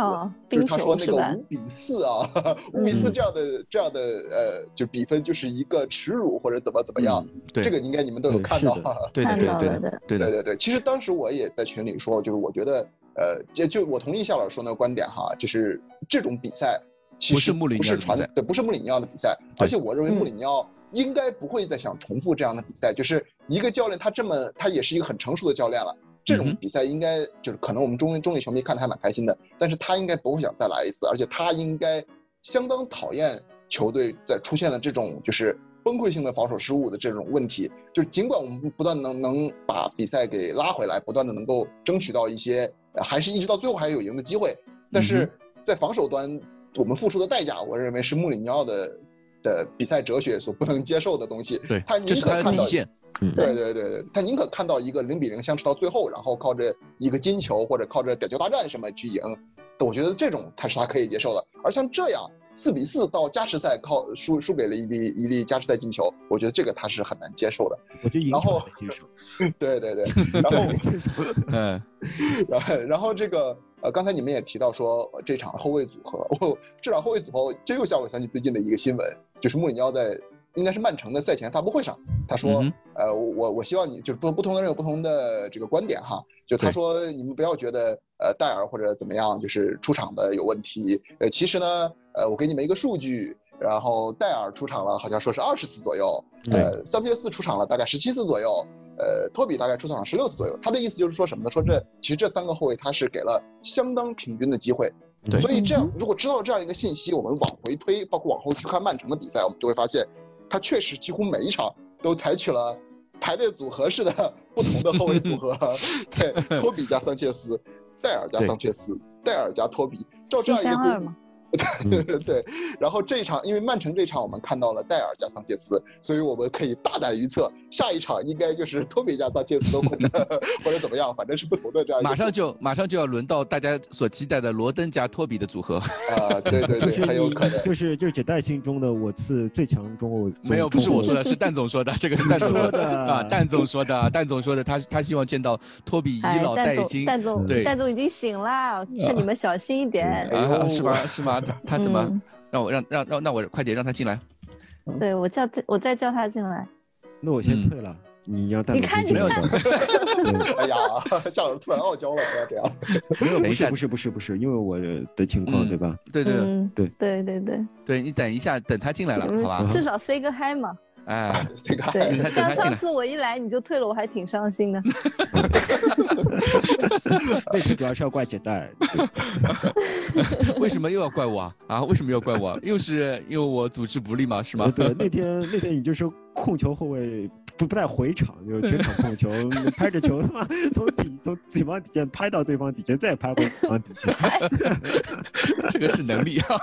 就是他说那个五比四啊，五比四这样的这样的呃，就比分就是一个耻辱或者怎么怎么样。对，这个应该你们都有看到。对 对对对对对对对。其实当时我也在群里说，就是我觉得，呃，就就我同意夏老师说那个观点哈，就是这种比赛其实不是传对，不是穆里尼奥的比赛，而且我认为穆里尼奥。应该不会再想重复这样的比赛，就是一个教练，他这么，他也是一个很成熟的教练了。这种比赛应该就是可能我们中中立球迷看的还蛮开心的，但是他应该不会想再来一次，而且他应该相当讨厌球队在出现了这种就是崩溃性的防守失误的这种问题。就是尽管我们不断能能把比赛给拉回来，不断的能够争取到一些，还是一直到最后还有赢的机会，但是在防守端我们付出的代价，我认为是穆里尼奥的。的比赛哲学所不能接受的东西，对，他这是他的底线。对对对对，他宁可看到一个零比零相持到最后，然后靠着一个金球或者靠着点球大战什么去赢，我觉得这种他是他可以接受的。而像这样四比四到加时赛靠输输给了一粒一粒加时赛进球，我觉得这个他是很难接受的。我觉得赢球接受。对对对，然后嗯，然后然后这个。呃，刚才你们也提到说这场后卫组合，哦，这场后卫组合，这又让我想起最近的一个新闻，就是穆里尼奥在应该是曼城的赛前发布会上，他说，呃，我我希望你就是不不同的人有不同的这个观点哈，就他说你们不要觉得呃戴尔或者怎么样就是出场的有问题，呃，其实呢，呃，我给你们一个数据，然后戴尔出场了好像说是二十次左右，呃，桑切斯出场了大概十七次左右。呃，托比大概出场了十六次左右，他的意思就是说什么呢？说这其实这三个后卫他是给了相当平均的机会，对。所以这样，如果知道这样一个信息，我们往回推，包括往后去看曼城的比赛，我们就会发现，他确实几乎每一场都采取了排列组合式的不同的后卫组合，对，托比加桑切斯，戴尔加桑切斯，戴尔加托比，照这样一个。对 对对，然后这一场，因为曼城这场我们看到了戴尔加桑切斯，所以我们可以大胆预测，下一场应该就是托比加桑切斯或者 或者怎么样，反正是不同的这样。马上就马上就要轮到大家所期待的罗登加托比的组合啊！对对对，很有可能。就是就是指代心中的我次最强中我 没有，不是我说的，是蛋总说的，这个是蛋总说的啊，蛋总说的，蛋总说的，他他希望见到托比倚老带新。蛋总对，蛋总已经醒了，劝你们小心一点。啊，是吗？是吗？他怎么让我让让让那我快点让他进来？对我叫我再叫他进来。那我先退了，你要带你看进来。哎呀，夏老师突然傲娇了，不要这样。没有，不是不是不是不是，因为我的情况对吧？对对对对对对对，你等一下，等他进来了，好吧？至少 say 个 hi 嘛。哎，这 个对，上上次我一来你就退了，我还挺伤心的。那天主要是要怪姐代，为什么又要怪我啊？啊，为什么要怪我？又是因为我组织不力嘛？是吗？对，那天那天你就是控球后卫不不太回场，就全场控球，拍着球他妈，从底从对方底线拍到对方底线，再拍回对方底线。这个是能力啊！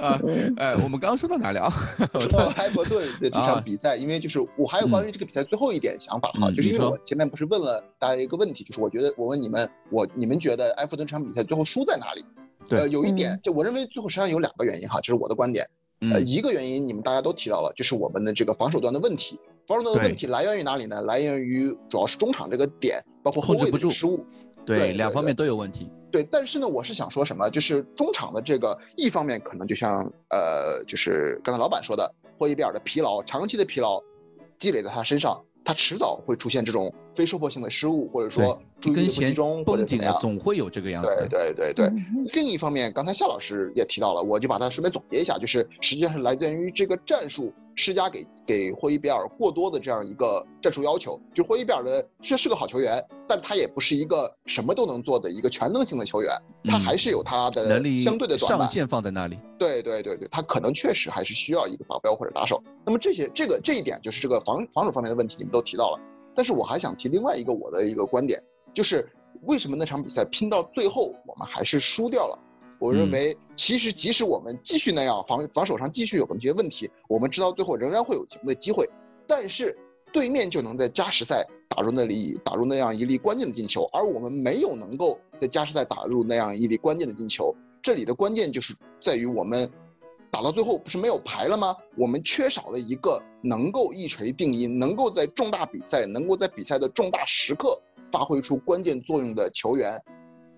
啊，哎，我们刚刚说到哪里啊？说到埃弗顿的这场比赛，因为就是我还有关于这个比赛最后一点想法哈，就是因为我前面不是问了大家一个问题，就是我觉得我问你们，我你们觉得埃弗顿这场比赛最后输在哪里？对，有一点，就我认为最后实际上有两个原因哈，这是我的观点。呃，一个原因你们大家都提到了，就是我们的这个防守端的问题。防守端的问题来源于哪里呢？来源于主要是中场这个点，包括后卫的失误。对，两方面都有问题。对，但是呢，我是想说什么？就是中场的这个一方面可能就像呃，就是刚才老板说的，霍伊比尔的疲劳，长期的疲劳积累在他身上。他迟早会出现这种非收获性的失误，或者说注意力不集中或者怎么样，总会有这个样子。对对对对。另一方面，刚才夏老师也提到了，我就把它顺便总结一下，就是实际上是来源于这个战术。施加给给霍伊比尔过多的这样一个战术要求，就霍伊比尔的确是个好球员，但他也不是一个什么都能做的一个全能型的球员，他还是有他的能力相对的短板上限放在那里。对对对对，他可能确实还是需要一个保镖或者打手。那么这些这个这一点就是这个防防守方面的问题，你们都提到了。但是我还想提另外一个我的一个观点，就是为什么那场比赛拼到最后我们还是输掉了？我认为，其实即使我们继续那样防防守上继续有这些问题，我们知道最后仍然会有进攻的机会，但是对面就能在加时赛打入那里打入那样一粒关键的进球，而我们没有能够在加时赛打入那样一粒关键的进球。这里的关键就是在于我们打到最后不是没有牌了吗？我们缺少了一个能够一锤定音，能够在重大比赛，能够在比赛的重大时刻发挥出关键作用的球员。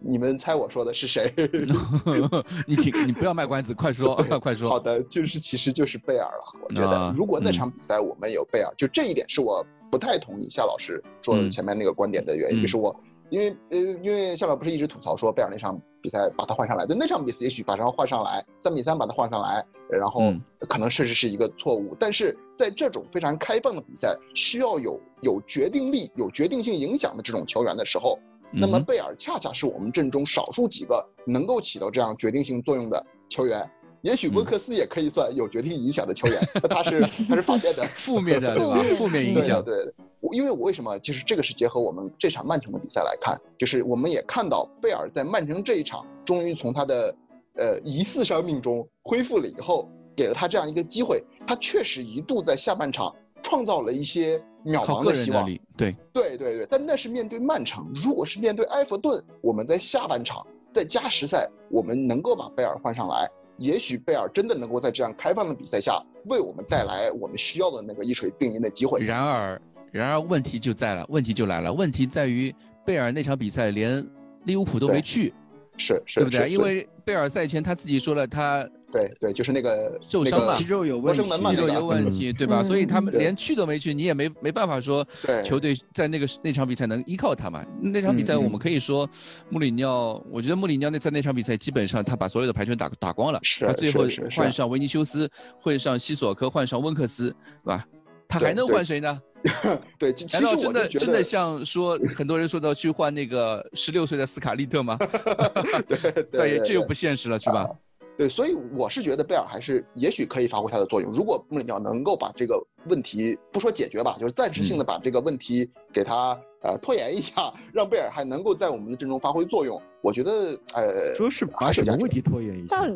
你们猜我说的是谁？你请你不要卖关子，快说，快说。好的，就是其实就是贝尔了。我觉得如果那场比赛我们有贝尔，就这一点是我不太同意夏老师说的前面那个观点的原因，就是我因为呃因为夏老不是一直吐槽说贝尔那场比赛把他换上来，就那场比赛也许把他换上来三比三把他换上来，然后可能确实是一个错误，但是在这种非常开放的比赛，需要有有决定力、有决定性影响的这种球员的时候。那么贝尔恰恰是我们阵中少数几个能够起到这样决定性作用的球员，也许温克斯也可以算有决定影响的球员，他是 他是反面的，负面的 对吧？负面影响。对，因为我为什么就是这个是结合我们这场曼城的比赛来看，就是我们也看到贝尔在曼城这一场终于从他的呃疑似伤病中恢复了以后，给了他这样一个机会，他确实一度在下半场创造了一些。渺茫的希望，对对对对，但那是面对曼城。如果是面对埃弗顿，我们在下半场在加时赛，我们能够把贝尔换上来，也许贝尔真的能够在这样开放的比赛下，为我们带来我们需要的那个一锤定音的机会。然而，然而问题就在了，问题就来了，问题在于贝尔那场比赛连利物浦都没去，是是，对不对？因为贝尔赛前他自己说了他。对对，就是那个受伤嘛，肌肉有问题，肌肉有问题，对吧？所以他们连去都没去，你也没没办法说球队在那个那场比赛能依靠他嘛？那场比赛我们可以说，穆里尼奥，我觉得穆里尼奥那在那场比赛基本上他把所有的牌权打打光了，他最后换上维尼修斯，换上西索科，换上温克斯，对吧？他还能换谁呢？对，难道真的真的像说很多人说的去换那个十六岁的斯卡利特吗？对 对，这又不现实了，是吧？对，所以我是觉得贝尔还是也许可以发挥他的作用。如果穆里尼奥能够把这个问题不说解决吧，就是暂时性的把这个问题给他呃拖延一下，让贝尔还能够在我们的阵中发挥作用，我觉得呃，说是把什么问题拖延一下？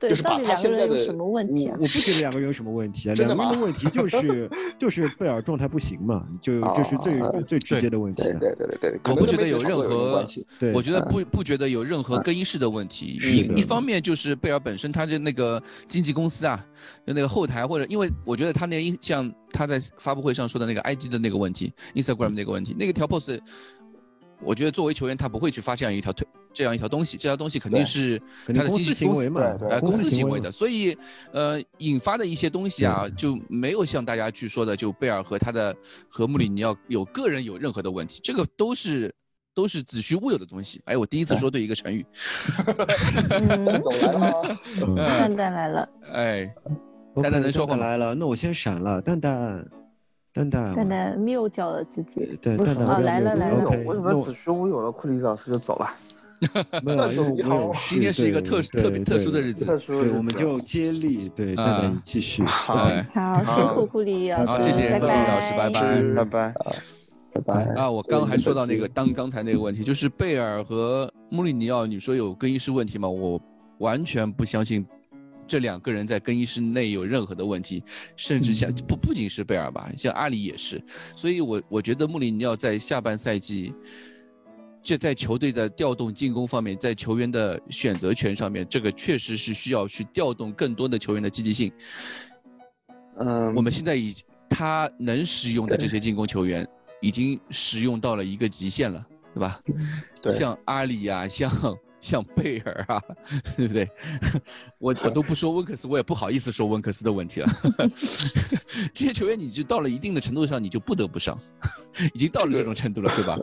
对，到底两个人有什么问题啊？我不觉得两个人有什么问题啊，两个人的问题就 是就是贝尔状态不行嘛，就这是最最直接的问题。对对对对，我不觉得有任何，我觉得不不觉得有任何更衣室的问题。一一方面就是贝尔本身他的那个经纪公司啊，就那个后台或者，因为我觉得他那像他在发布会上说的那个 IG 的那个问题，Instagram 那个问题，那个调 post。我觉得作为球员，他不会去发这样一条推这样一条东西，这条东西肯定是他的经济行为嘛，呃，公司行为的。所以，呃，引发的一些东西啊，就没有像大家去说的，就贝尔和他的和穆里尼奥有个人有任何的问题，这个都是都是子虚乌有的东西。哎，我第一次说对一个成语。来了，蛋蛋来了。哎，蛋蛋能说话来了，那我先闪了，蛋蛋。蛋蛋，蛋蛋谬掉了自己。对，蛋蛋来了来了。为什么子虚乌有了？库里老师就走了。没有，因为我有事。今天是一个特特别特殊的日子，对，我们就接力，对，蛋蛋你继续。好，好，辛苦库里老师，好，谢谢库里老师，拜拜，拜拜，拜拜。啊，我刚刚还说到那个当刚才那个问题，就是贝尔和穆里尼奥，你说有更衣室问题吗？我完全不相信。这两个人在更衣室内有任何的问题，甚至像不不仅是贝尔吧，像阿里也是，所以我我觉得穆里尼奥在下半赛季，这在球队的调动进攻方面，在球员的选择权上面，这个确实是需要去调动更多的球员的积极性。嗯，我们现在已他能使用的这些进攻球员，已经使用到了一个极限了，对吧？对，像阿里呀，像。像贝尔啊，对不对？我我都不说温克斯，我也不好意思说温克斯的问题了。这些球员你就到了一定的程度上，你就不得不上，已经到了这种程度了，对吧？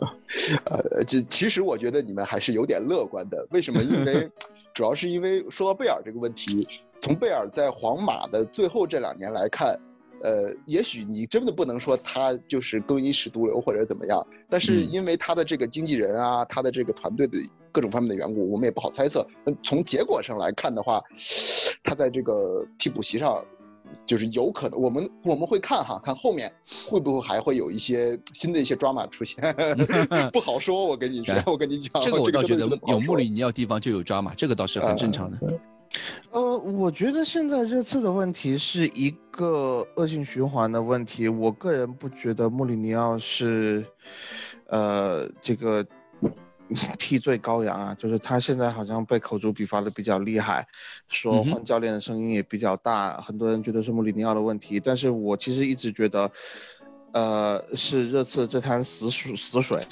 呃，这其实我觉得你们还是有点乐观的。为什么？因为主要是因为说到贝尔这个问题，从贝尔在皇马的最后这两年来看。呃，也许你真的不能说他就是更衣室毒瘤或者怎么样，但是因为他的这个经纪人啊，他的这个团队的各种方面的缘故，我们也不好猜测。从结果上来看的话，他在这个替补席上，就是有可能，我们我们会看哈，看后面会不会还会有一些新的一些 drama 出现，不好说。我跟你说，我跟你讲，这个我倒觉得有穆里尼奥地方就有 drama，这个倒是很正常的。呃，我觉得现在热刺的问题是一个恶性循环的问题。我个人不觉得穆里尼奥是，呃，这个 替罪羔羊啊。就是他现在好像被口诛笔伐的比较厉害，说换教练的声音也比较大，很多人觉得是穆里尼奥的问题。但是我其实一直觉得，呃，是热刺这滩死水死水，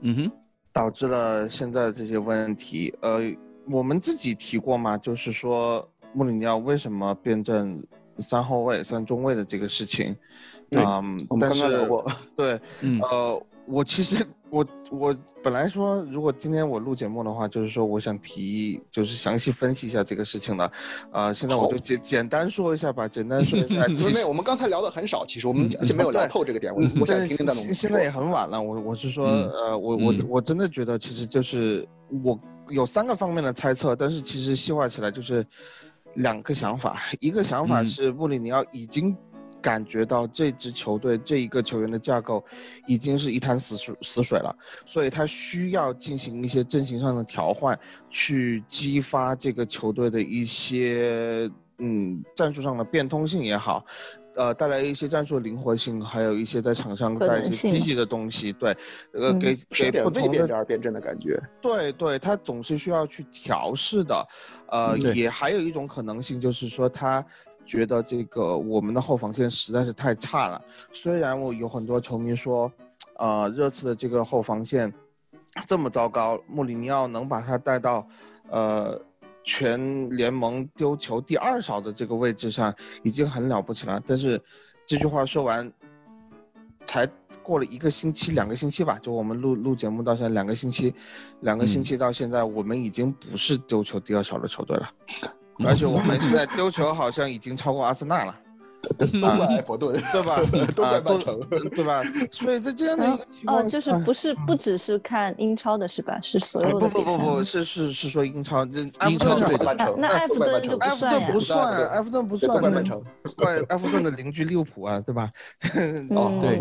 嗯哼，导致了现在这些问题。呃。我们自己提过嘛，就是说穆里尼奥为什么变阵三后卫、三中卫的这个事情，嗯，但是 对，呃，我其实我我本来说，如果今天我录节目的话，就是说我想提，就是详细分析一下这个事情的，呃，现在我就简简单说一下吧，简单说一下。因为我们刚才聊的很少，其实我们就没有聊透这个点。我我想听听现在也很晚了，我我是说，呃，我我我真的觉得，其实就是我。有三个方面的猜测，但是其实细化起来就是两个想法。一个想法是穆里尼奥已经感觉到这支球队这一个球员的架构已经是一滩死水死水了，所以他需要进行一些阵型上的调换，去激发这个球队的一些嗯战术上的变通性也好。呃，带来一些战术灵活性，还有一些在场上带一些积极的东西，对，呃，给给不同的变阵的感觉，对对，他总是需要去调试的，呃，也还有一种可能性就是说，他觉得这个我们的后防线实在是太差了，虽然我有很多球迷说，呃，热刺的这个后防线这么糟糕，穆里尼奥能把他带到，呃。全联盟丢球第二少的这个位置上已经很了不起了，但是这句话说完，才过了一个星期、两个星期吧，就我们录录节目到现在两个星期，两个星期到现在，我们已经不是丢球第二少的球队了，而且我们 现在丢球好像已经超过阿森纳了。都怪埃弗顿，对吧？都怪曼城，对吧？所以在这样的一个情况，哦，就是不是不只是看英超的是吧？是所有的。不不不不，是是是说英超，英超对曼城，那埃弗顿就埃弗顿不算，埃弗顿不算，怪曼城，怪埃弗顿的邻居利物浦啊，对吧？哦，对，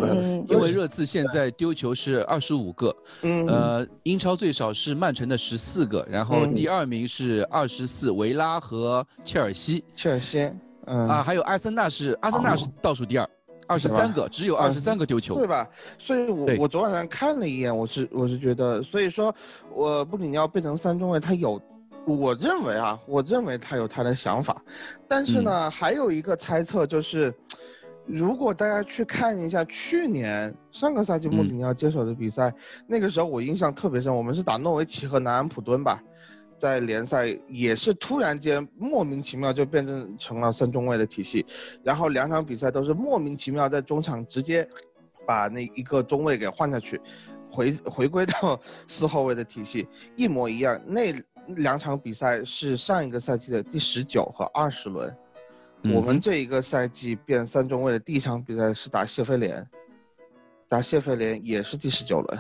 因为热刺现在丢球是二十五个，呃，英超最少是曼城的十四个，然后第二名是二十四，维拉和切尔西，切尔西。嗯。啊，还有阿森纳是阿森纳是倒数第二，二十三个，只有二十三个丢球，对吧？所以，我我昨晚上看了一眼，我是我是觉得，所以说，我布里尼奥变成三中卫，他有，我认为啊，我认为他有他的想法，但是呢，还有一个猜测就是，如果大家去看一下去年上个赛季穆里尼奥接手的比赛，那个时候我印象特别深，我们是打诺维奇和南安普敦吧。在联赛也是突然间莫名其妙就变成成了三中卫的体系，然后两场比赛都是莫名其妙在中场直接把那一个中卫给换下去，回回归到四后卫的体系，一模一样。那两场比赛是上一个赛季的第十九和二十轮，我们这一个赛季变三中卫的第一场比赛是打谢菲联，打谢菲联也是第十九轮。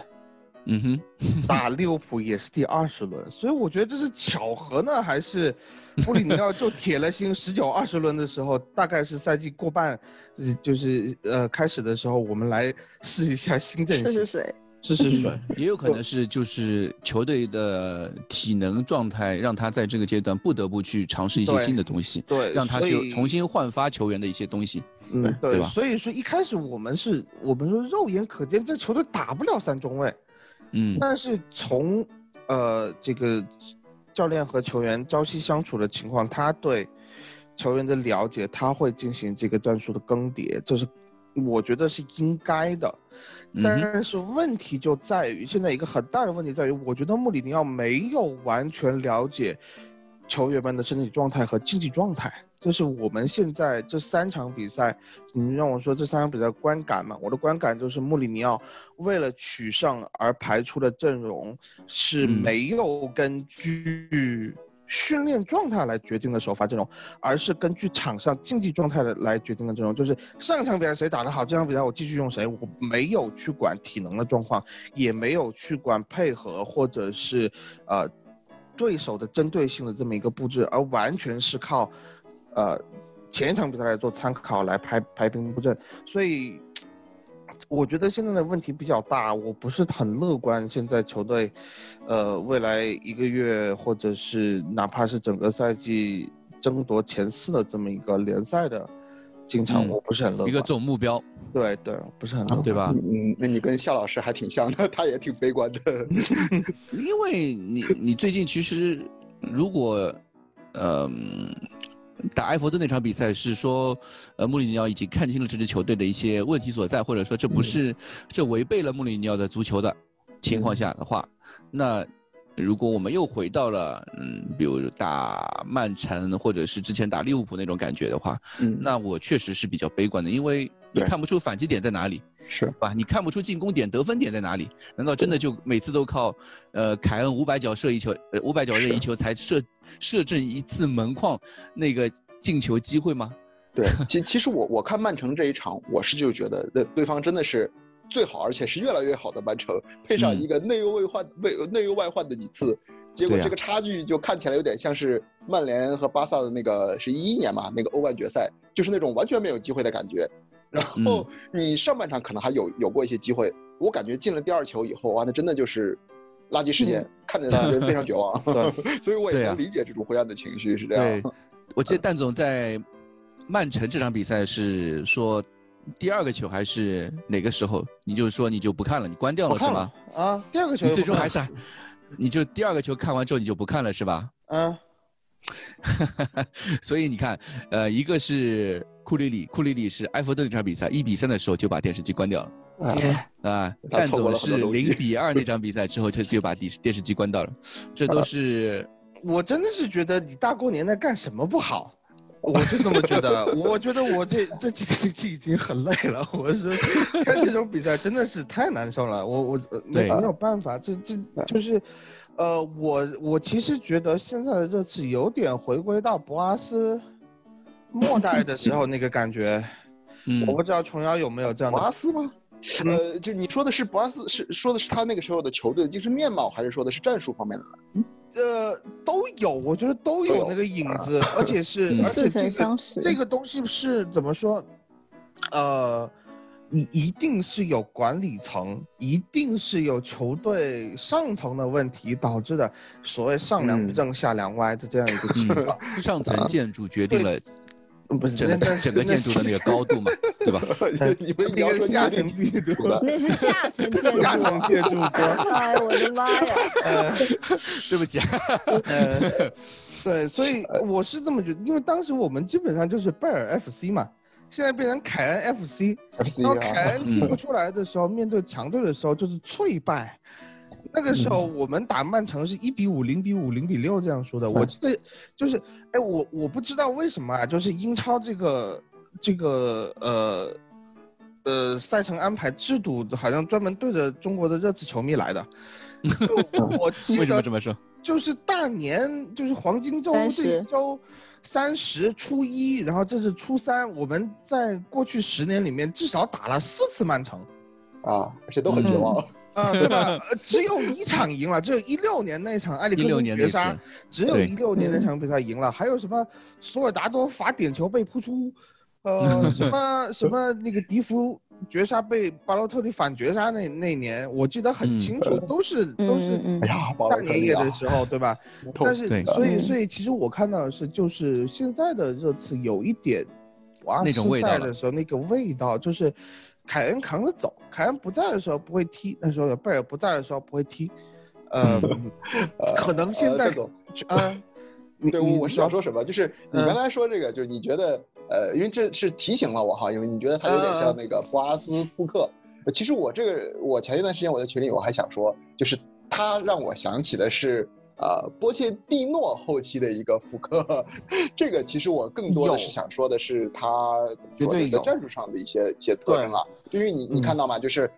嗯哼，打利物浦也是第二十轮，所以我觉得这是巧合呢，还是 布里尼奥就铁了心，十九二十轮的时候，大概是赛季过半，就是呃开始的时候，我们来试一下新阵型，试试水，试试水，也有可能是就是球队的体能状态让他在这个阶段不得不去尝试一些新的东西，对，让他去重新焕发球员的一些东西，嗯，对吧？所以说一开始我们是我们说肉眼可见这球队打不了三中卫。嗯，但是从，呃，这个教练和球员朝夕相处的情况，他对球员的了解，他会进行这个战术的更迭，这是我觉得是应该的。但是问题就在于，现在一个很大的问题在于，我觉得穆里尼奥没有完全了解球员们的身体状态和竞技状态。就是我们现在这三场比赛，你让我说这三场比赛观感嘛？我的观感就是穆里尼奥为了取胜而排出的阵容是没有根据训练状态来决定的首发阵容，而是根据场上竞技状态的来决定的阵容。就是上一场比赛谁打得好，这场比赛我继续用谁，我没有去管体能的状况，也没有去管配合或者是呃对手的针对性的这么一个布置，而完全是靠。呃，前一场比赛来做参考来排排兵布阵，所以我觉得现在的问题比较大，我不是很乐观。现在球队，呃，未来一个月或者是哪怕是整个赛季争夺前四的这么一个联赛的经常，我不是很乐观。一个总目标，对对，不是很乐观，对吧？嗯，那你跟夏老师还挺像的，他也挺悲观的。因为你你最近其实如果，嗯。打埃弗顿那场比赛是说，呃，穆里尼奥已经看清了这支球队的一些问题所在，或者说这不是这违背了穆里尼奥的足球的情况下的话，那如果我们又回到了嗯，比如打曼城或者是之前打利物浦那种感觉的话，嗯，那我确实是比较悲观的，因为你看不出反击点在哪里。是吧？你看不出进攻点、得分点在哪里？难道真的就每次都靠，呃，凯恩五百脚射一球，呃，五百脚任意球才射射正一次门框那个进球机会吗？对，其其实我我看曼城这一场，我是就觉得，对对方真的是最好，而且是越来越好的曼城，配上一个内忧外患、内内忧外患的几次，结果这个差距就看起来有点像是曼联和巴萨的那个是一一年嘛，那个欧冠决赛，就是那种完全没有机会的感觉。然后你上半场可能还有有过一些机会，我感觉进了第二球以后，哇，那真的就是垃圾时间，看着让人非常绝望。所以我也能理解这种灰暗的情绪是这样。对，我记得蛋总在曼城这场比赛是说第二个球还是哪个时候，你就说你就不看了，你关掉了是吗？啊，第二个球你最终还是，你就第二个球看完之后你就不看了是吧？嗯。所以你看，呃，一个是库里里，库里里是埃弗顿那场比赛一比三的时候就把电视机关掉了，啊，但总是零比二那场比赛之后就就把电电视机关掉了，这都是，我真的是觉得你大过年的干什么不好，我就这么觉得，我觉得我这这几个星期已经很累了，我是看这种比赛真的是太难受了，我我没没有办法，这这就是。呃，我我其实觉得现在的热刺有点回归到博阿斯末代的时候那个感觉，嗯，我不知道琼瑶有没有这样的博阿斯吗？呃，就你说的是博阿斯，是说的是他那个时候的球队的精神面貌，还是说的是战术方面的？呃，都有，我觉得都有那个影子，而且是而且这个。这个东西是怎么说？呃。你一定是有管理层，一定是有球队上层的问题导致的，所谓上梁不正下梁歪的这样一个情况。上层建筑决定了，不是整个整个建筑的那个高度嘛，对吧？你们聊是下层建筑，那是下层建筑。下层建筑。哎，我的妈呀！对不起。对，所以我是这么觉得，因为当时我们基本上就是贝尔 FC 嘛。现在变成凯恩 FC，然后凯恩踢不出来的时候，面对强队的时候就是脆败。那个时候我们打曼城是一比五、零比五、零比六这样说的。我记得就是，哎，我我不知道为什么啊，就是英超这个这个呃呃赛程安排制度好像专门对着中国的热刺球迷来的。我 记得为什么这么说？就是大年，就是黄金周这一周。三十初一，然后这是初三，我们在过去十年里面至少打了四次曼城，啊，而且都很绝望。啊，对吧？只有一场赢了，只有一六年那场埃里克森绝杀，只有一六年那场比赛赢了。还有什么索尔达多罚点球被扑出，呃，什么 什么那个迪夫绝杀被巴洛特利反绝杀那那年，我记得很清楚，都是都是大年夜的时候，对吧？但是所以所以其实我看到的是，就是现在的热刺有一点。瓦斯在的时候，那个味道就是，凯恩扛着走，凯恩不在的时候不会踢，那时候贝尔不在的时候不会踢，呃，可能现在，啊，对，我我是想说什么，就是你刚才说这个，就是你觉得，呃，因为这是提醒了我哈，因为你觉得他有点像那个布阿斯扑克，其实我这个我前一段时间我在群里我还想说，就是他让我想起的是。呃，波切蒂诺后期的一个复刻，这个其实我更多的是想说的是他怎么说一个战术上的一些一些特征了啊。因为你你看到吗？就是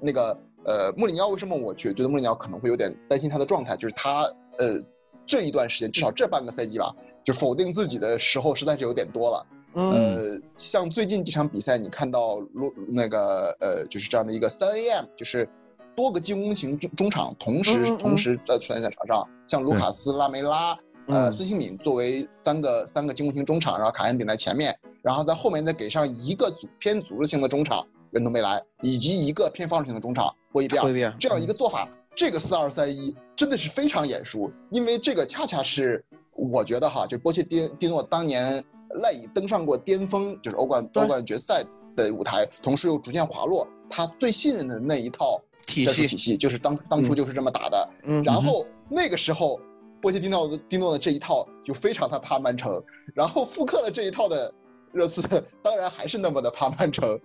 那个呃，穆里尼奥为什么我觉觉得穆里尼奥可能会有点担心他的状态？就是他呃这一段时间，至少这半个赛季吧，就否定自己的时候实在是有点多了。呃，像最近几场比赛，你看到罗那个呃，就是这样的一个三 AM，就是。多个进攻型中中场同时同时在出现在场上，像卢卡斯、拉梅拉、呃孙兴敏作为三个三个进攻型中场，然后卡恩顶在前面，然后在后面再给上一个组偏组织型的中场人都没来，以及一个偏防守型的中场霍伊比尔，这样一个做法，这个四二三一真的是非常眼熟，因为这个恰恰是我觉得哈，就波切蒂蒂诺当年赖以登上过巅峰，就是欧冠欧冠决赛的舞台，同时又逐渐滑落，他最信任的那一套。体系。体系就是当当初就是这么打的，然后那个时候，波切蒂诺的蒂诺的这一套就非常的怕曼城，然后复刻了这一套的热刺，当然还是那么的怕曼城，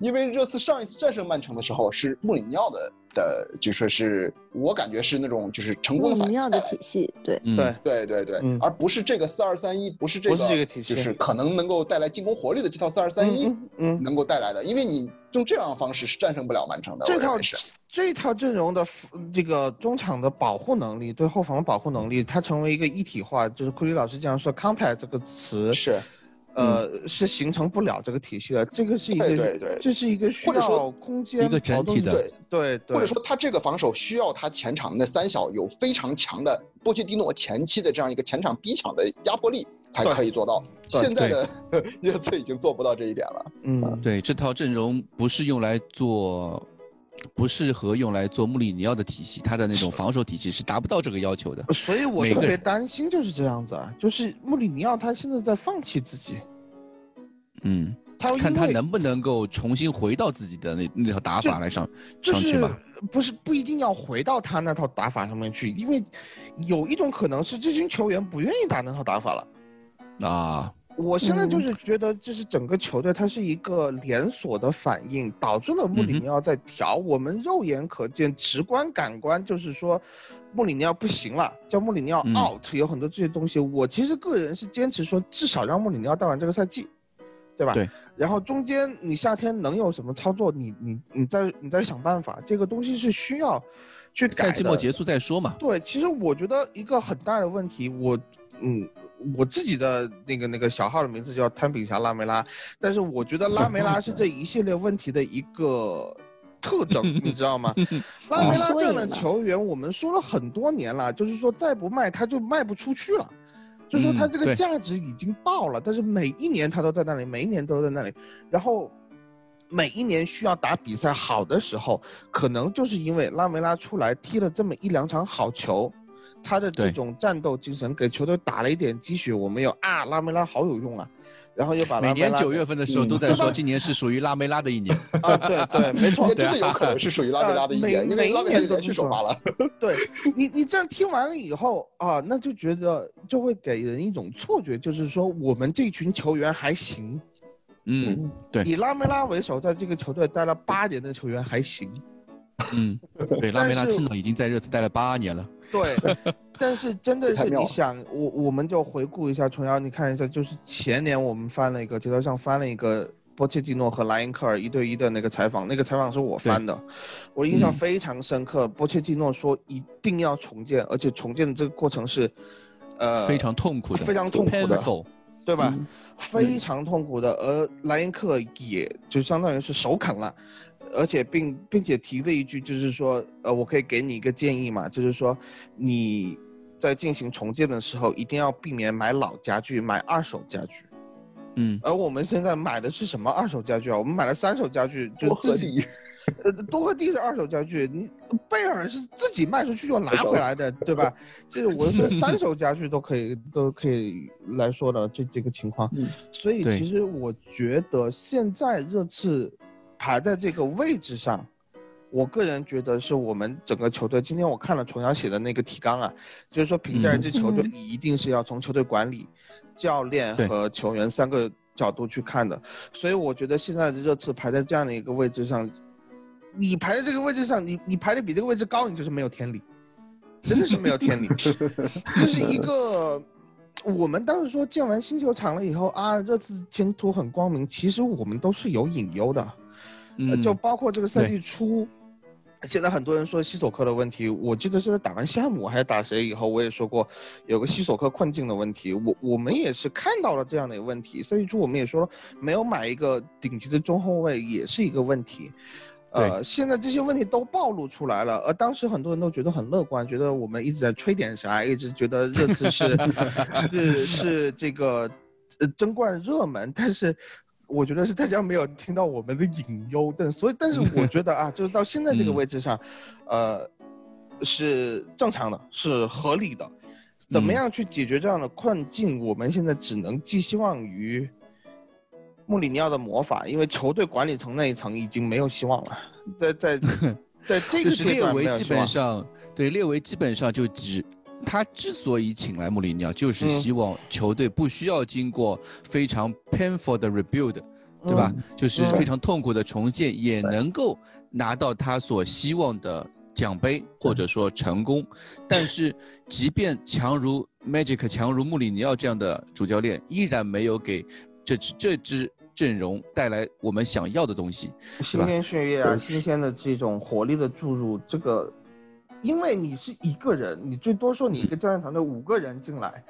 因为热刺上一次战胜曼城的时候是穆里尼奥的。的就说是我感觉是那种就是成功的反的体系，对对对对对，而不是这个四二三一，不是这个，不是这个体系，就是可能能够带来进攻活力的这套四二三一，嗯，能够带来的，因为你用这样的方式是战胜不了曼城的。这套这套阵容的这个中场的保护能力，对后防的保护能力，它成为一个一体化，就是库里老师这样说，compact 这个词是。呃，是形成不了这个体系的，这个是一个，对对，这是一个需要空间一个整体的，对对，或者说他这个防守需要他前场那三小有非常强的波切蒂诺前期的这样一个前场逼抢的压迫力才可以做到。现在的 热刺已经做不到这一点了。嗯，对，这套阵容不是用来做。不适合用来做穆里尼奥的体系，他的那种防守体系是达不到这个要求的。所以我特别担心就是这样子啊，就是穆里尼奥他现在在放弃自己。嗯，他看他能不能够重新回到自己的那那套打法来上上去吧？不是不一定要回到他那套打法上面去，因为有一种可能是这群球员不愿意打那套打法了。啊。我现在就是觉得，就是整个球队，它是一个连锁的反应，导致了穆里尼奥在调。我们肉眼可见、直观感官就是说，穆里尼奥不行了，叫穆里尼奥 out。有很多这些东西，我其实个人是坚持说，至少让穆里尼奥带完这个赛季，对吧？对。然后中间你夏天能有什么操作？你你你再你再想办法，这个东西是需要去改赛季末结束再说嘛。对，其实我觉得一个很大的问题，我嗯。我自己的那个那个小号的名字叫摊饼侠拉梅拉，但是我觉得拉梅拉是这一系列问题的一个特征，你知道吗？拉梅拉这样的球员，我们说了很多年了，就是说再不卖他就卖不出去了，就说他这个价值已经到了，但是每一年他都在那里，每一年都在那里，然后每一年需要打比赛好的时候，可能就是因为拉梅拉出来踢了这么一两场好球。他的这种战斗精神给球队打了一点鸡血，我们有啊，拉梅拉好有用啊，然后又把每年九月份的时候都在说，今年是属于拉梅拉的一年。啊，对对，没错，真的有可能是属于拉梅拉的一年，每一年都去首发了。对你，你这样听完了以后啊，那就觉得就会给人一种错觉，就是说我们这群球员还行，嗯，对，以拉梅拉为首，在这个球队待了八年的球员还行，嗯，对，拉梅拉听到已经在热刺待了八年了。对，但是真的是你想，我我们就回顾一下，琼瑶，你看一下，就是前年我们翻了一个，节头上翻了一个波切蒂诺和莱因克尔一对一的那个采访，那个采访是我翻的，我印象非常深刻。波切蒂诺说一定要重建，而且重建的这个过程是，呃，非常痛苦的，非常痛苦的，对吧？非常痛苦的，而莱因克也就相当于是首肯了。而且并并且提了一句，就是说，呃，我可以给你一个建议嘛，就是说，你在进行重建的时候，一定要避免买老家具，买二手家具。嗯，而我们现在买的是什么二手家具啊？我们买了三手家具，就自己，呃，多和地是二手家具，你贝尔是自己卖出去又拿回来的，对吧？这个我说三手家具都可以都可以来说的这这个情况，所以其实我觉得现在热刺排在这个位置上，我个人觉得是我们整个球队。今天我看了重阳写的那个提纲啊，就是说评价一支球队，你一定是要从球队管理。教练和球员三个角度去看的，所以我觉得现在的热刺排在这样的一个位置上，你排在这个位置上，你你排的比这个位置高，你就是没有天理，真的是没有天理。这是一个，我们当时说建完新球场了以后啊，热刺前途很光明，其实我们都是有隐忧的，就包括这个赛季初。现在很多人说西索科的问题，我记得是在打完西汉姆还是打谁以后，我也说过有个西索科困境的问题。我我们也是看到了这样的一个问题。赛季初我们也说了，没有买一个顶级的中后卫也是一个问题。呃，现在这些问题都暴露出来了，而当时很多人都觉得很乐观，觉得我们一直在吹点啥，一直觉得热刺是 是是这个呃争冠热门，但是。我觉得是大家没有听到我们的隐忧，但所以，但是我觉得啊，就是到现在这个位置上，呃，是正常的，是合理的。怎么样去解决这样的困境？我们现在只能寄希望于穆里尼奥的魔法，因为球队管理层那一层已经没有希望了。在在 在这个阶段，列维基本上对列维基本上就只。他之所以请来穆里尼奥，就是希望球队不需要经过非常 painful 的 rebuild，对吧？就是非常痛苦的重建，也能够拿到他所希望的奖杯或者说成功。但是，即便强如 Magic，强如穆里尼奥这样的主教练，依然没有给这支这支阵容带来我们想要的东西，新鲜血液啊，新鲜的这种活力的注入，这个。因为你是一个人，你最多说你一个教练团队五个人进来，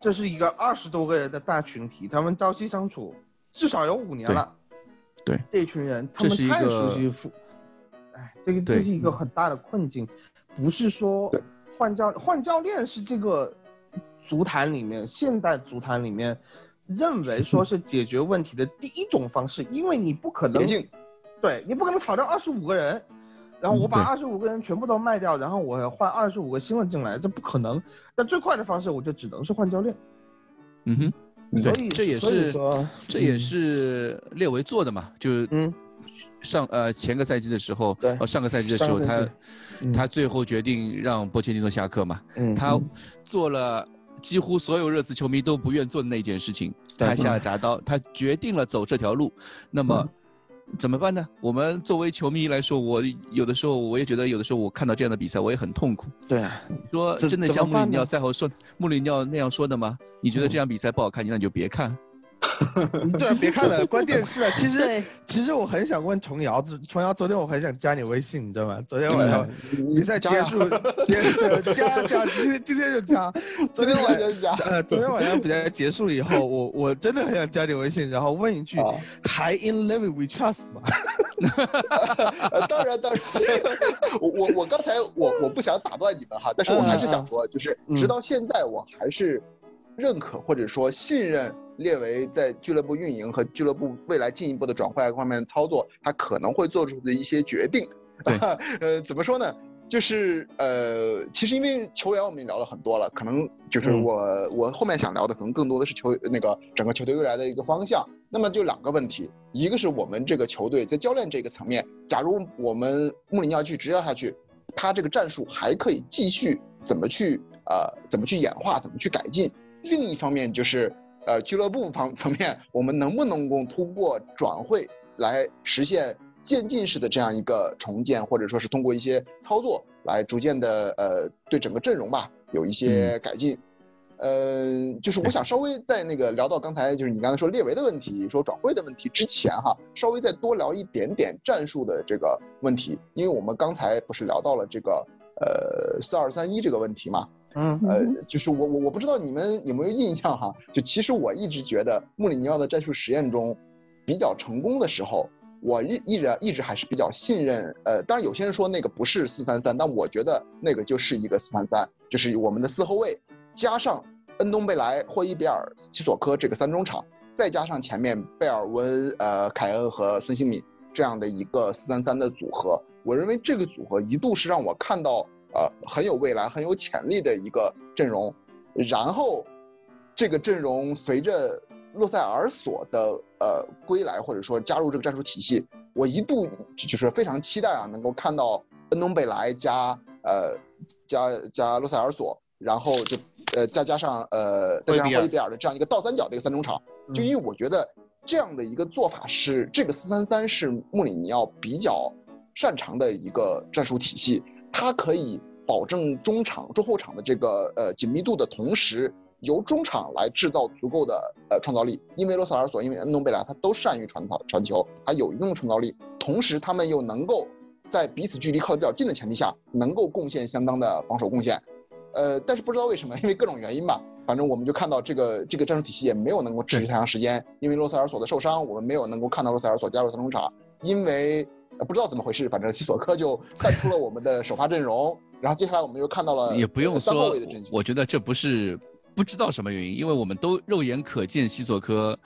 这是一个二十多个人的大群体，他们朝夕相处，至少有五年了。对，这群人他们太熟悉哎，这个这是一个很大的困境，不是说换教换教练是这个足坛里面现代足坛里面认为说是解决问题的第一种方式，因为你不可能，对你不可能炒掉二十五个人。然后我把二十五个人全部都卖掉，然后我换二十五个新的进来，这不可能。但最快的方式，我就只能是换教练。嗯哼，对，这也是这也是列维做的嘛，就嗯，上呃前个赛季的时候，呃上个赛季的时候，他他最后决定让波切蒂诺下课嘛，他做了几乎所有热刺球迷都不愿做的那件事情，他下了铡刀，他决定了走这条路，那么。怎么办呢？我们作为球迷来说，我有的时候我也觉得，有的时候我看到这样的比赛，我也很痛苦。对，说真的像穆里尼奥赛后说穆里尼奥那样说的吗？你觉得这场比赛不好看，那你就别看。对，别看了，关电视啊。其实，其实我很想问琼瑶，琼瑶，昨天我很想加你微信，你知道吗？昨天晚上比赛结束，结加加，今天今天就加。昨天晚上加，呃，昨天晚上比赛结束了以后，我我真的很想加你微信，然后问一句，还 in love we trust 吗？当然当然，我我我刚才我我不想打断你们哈，但是我还是想说，就是直到现在我还是认可或者说信任。列为在俱乐部运营和俱乐部未来进一步的转会方面操作，他可能会做出的一些决定。呃，怎么说呢？就是呃，其实因为球员我们也聊了很多了，可能就是我我后面想聊的可能更多的是球那个整个球队未来的一个方向。那么就两个问题，一个是我们这个球队在教练这个层面，假如我们穆里尼奥去执教下去，他这个战术还可以继续怎么去呃怎么去演化，怎么去改进？另一方面就是。呃，俱乐部方 层面，我们能不能够通过转会来实现渐进式的这样一个重建，或者说是通过一些操作来逐渐的呃对整个阵容吧有一些改进？呃，就是我想稍微在那个聊到刚才就是你刚才说列维的问题，说转会的问题之前哈，稍微再多聊一点点战术的这个问题，因为我们刚才不是聊到了这个呃四二三一这个问题嘛。嗯，呃，就是我我我不知道你们有没有印象哈，就其实我一直觉得穆里尼奥的战术实验中，比较成功的时候，我一一直一直还是比较信任。呃，当然有些人说那个不是四三三，但我觉得那个就是一个四三三，就是我们的四后卫加上恩东贝莱、霍伊比尔、齐索科这个三中场，再加上前面贝尔温、呃凯恩和孙兴敏这样的一个四三三的组合。我认为这个组合一度是让我看到呃很有未来、很有潜力的一个阵容。然后，这个阵容随着洛塞尔索的呃归来，或者说加入这个战术体系，我一度就是非常期待啊，能够看到恩东贝莱加呃加加洛塞尔索，然后就呃再加上呃再加上霍伊比尔的这样一个倒三角的一个三中场，就因为我觉得这样的一个做法是这个四三三是穆里尼奥比较擅长的一个战术体系，它可以。保证中场、中后场的这个呃紧密度的同时，由中场来制造足够的呃创造力。因为罗塞尔索、因为恩东贝莱，他都善于传导传球，他有一定的创造力。同时，他们又能够在彼此距离靠得比较近的前提下，能够贡献相当的防守贡献。呃，但是不知道为什么，因为各种原因吧，反正我们就看到这个这个战术体系也没有能够持续太长时间。因为罗塞尔索的受伤，我们没有能够看到罗塞尔索加入三中场。因为不知道怎么回事，反正西索科就淡出了我们的首发阵容。然后接下来我们又看到了，也不用说，我觉得这不是不知道什么原因，因为我们都肉眼可见西索科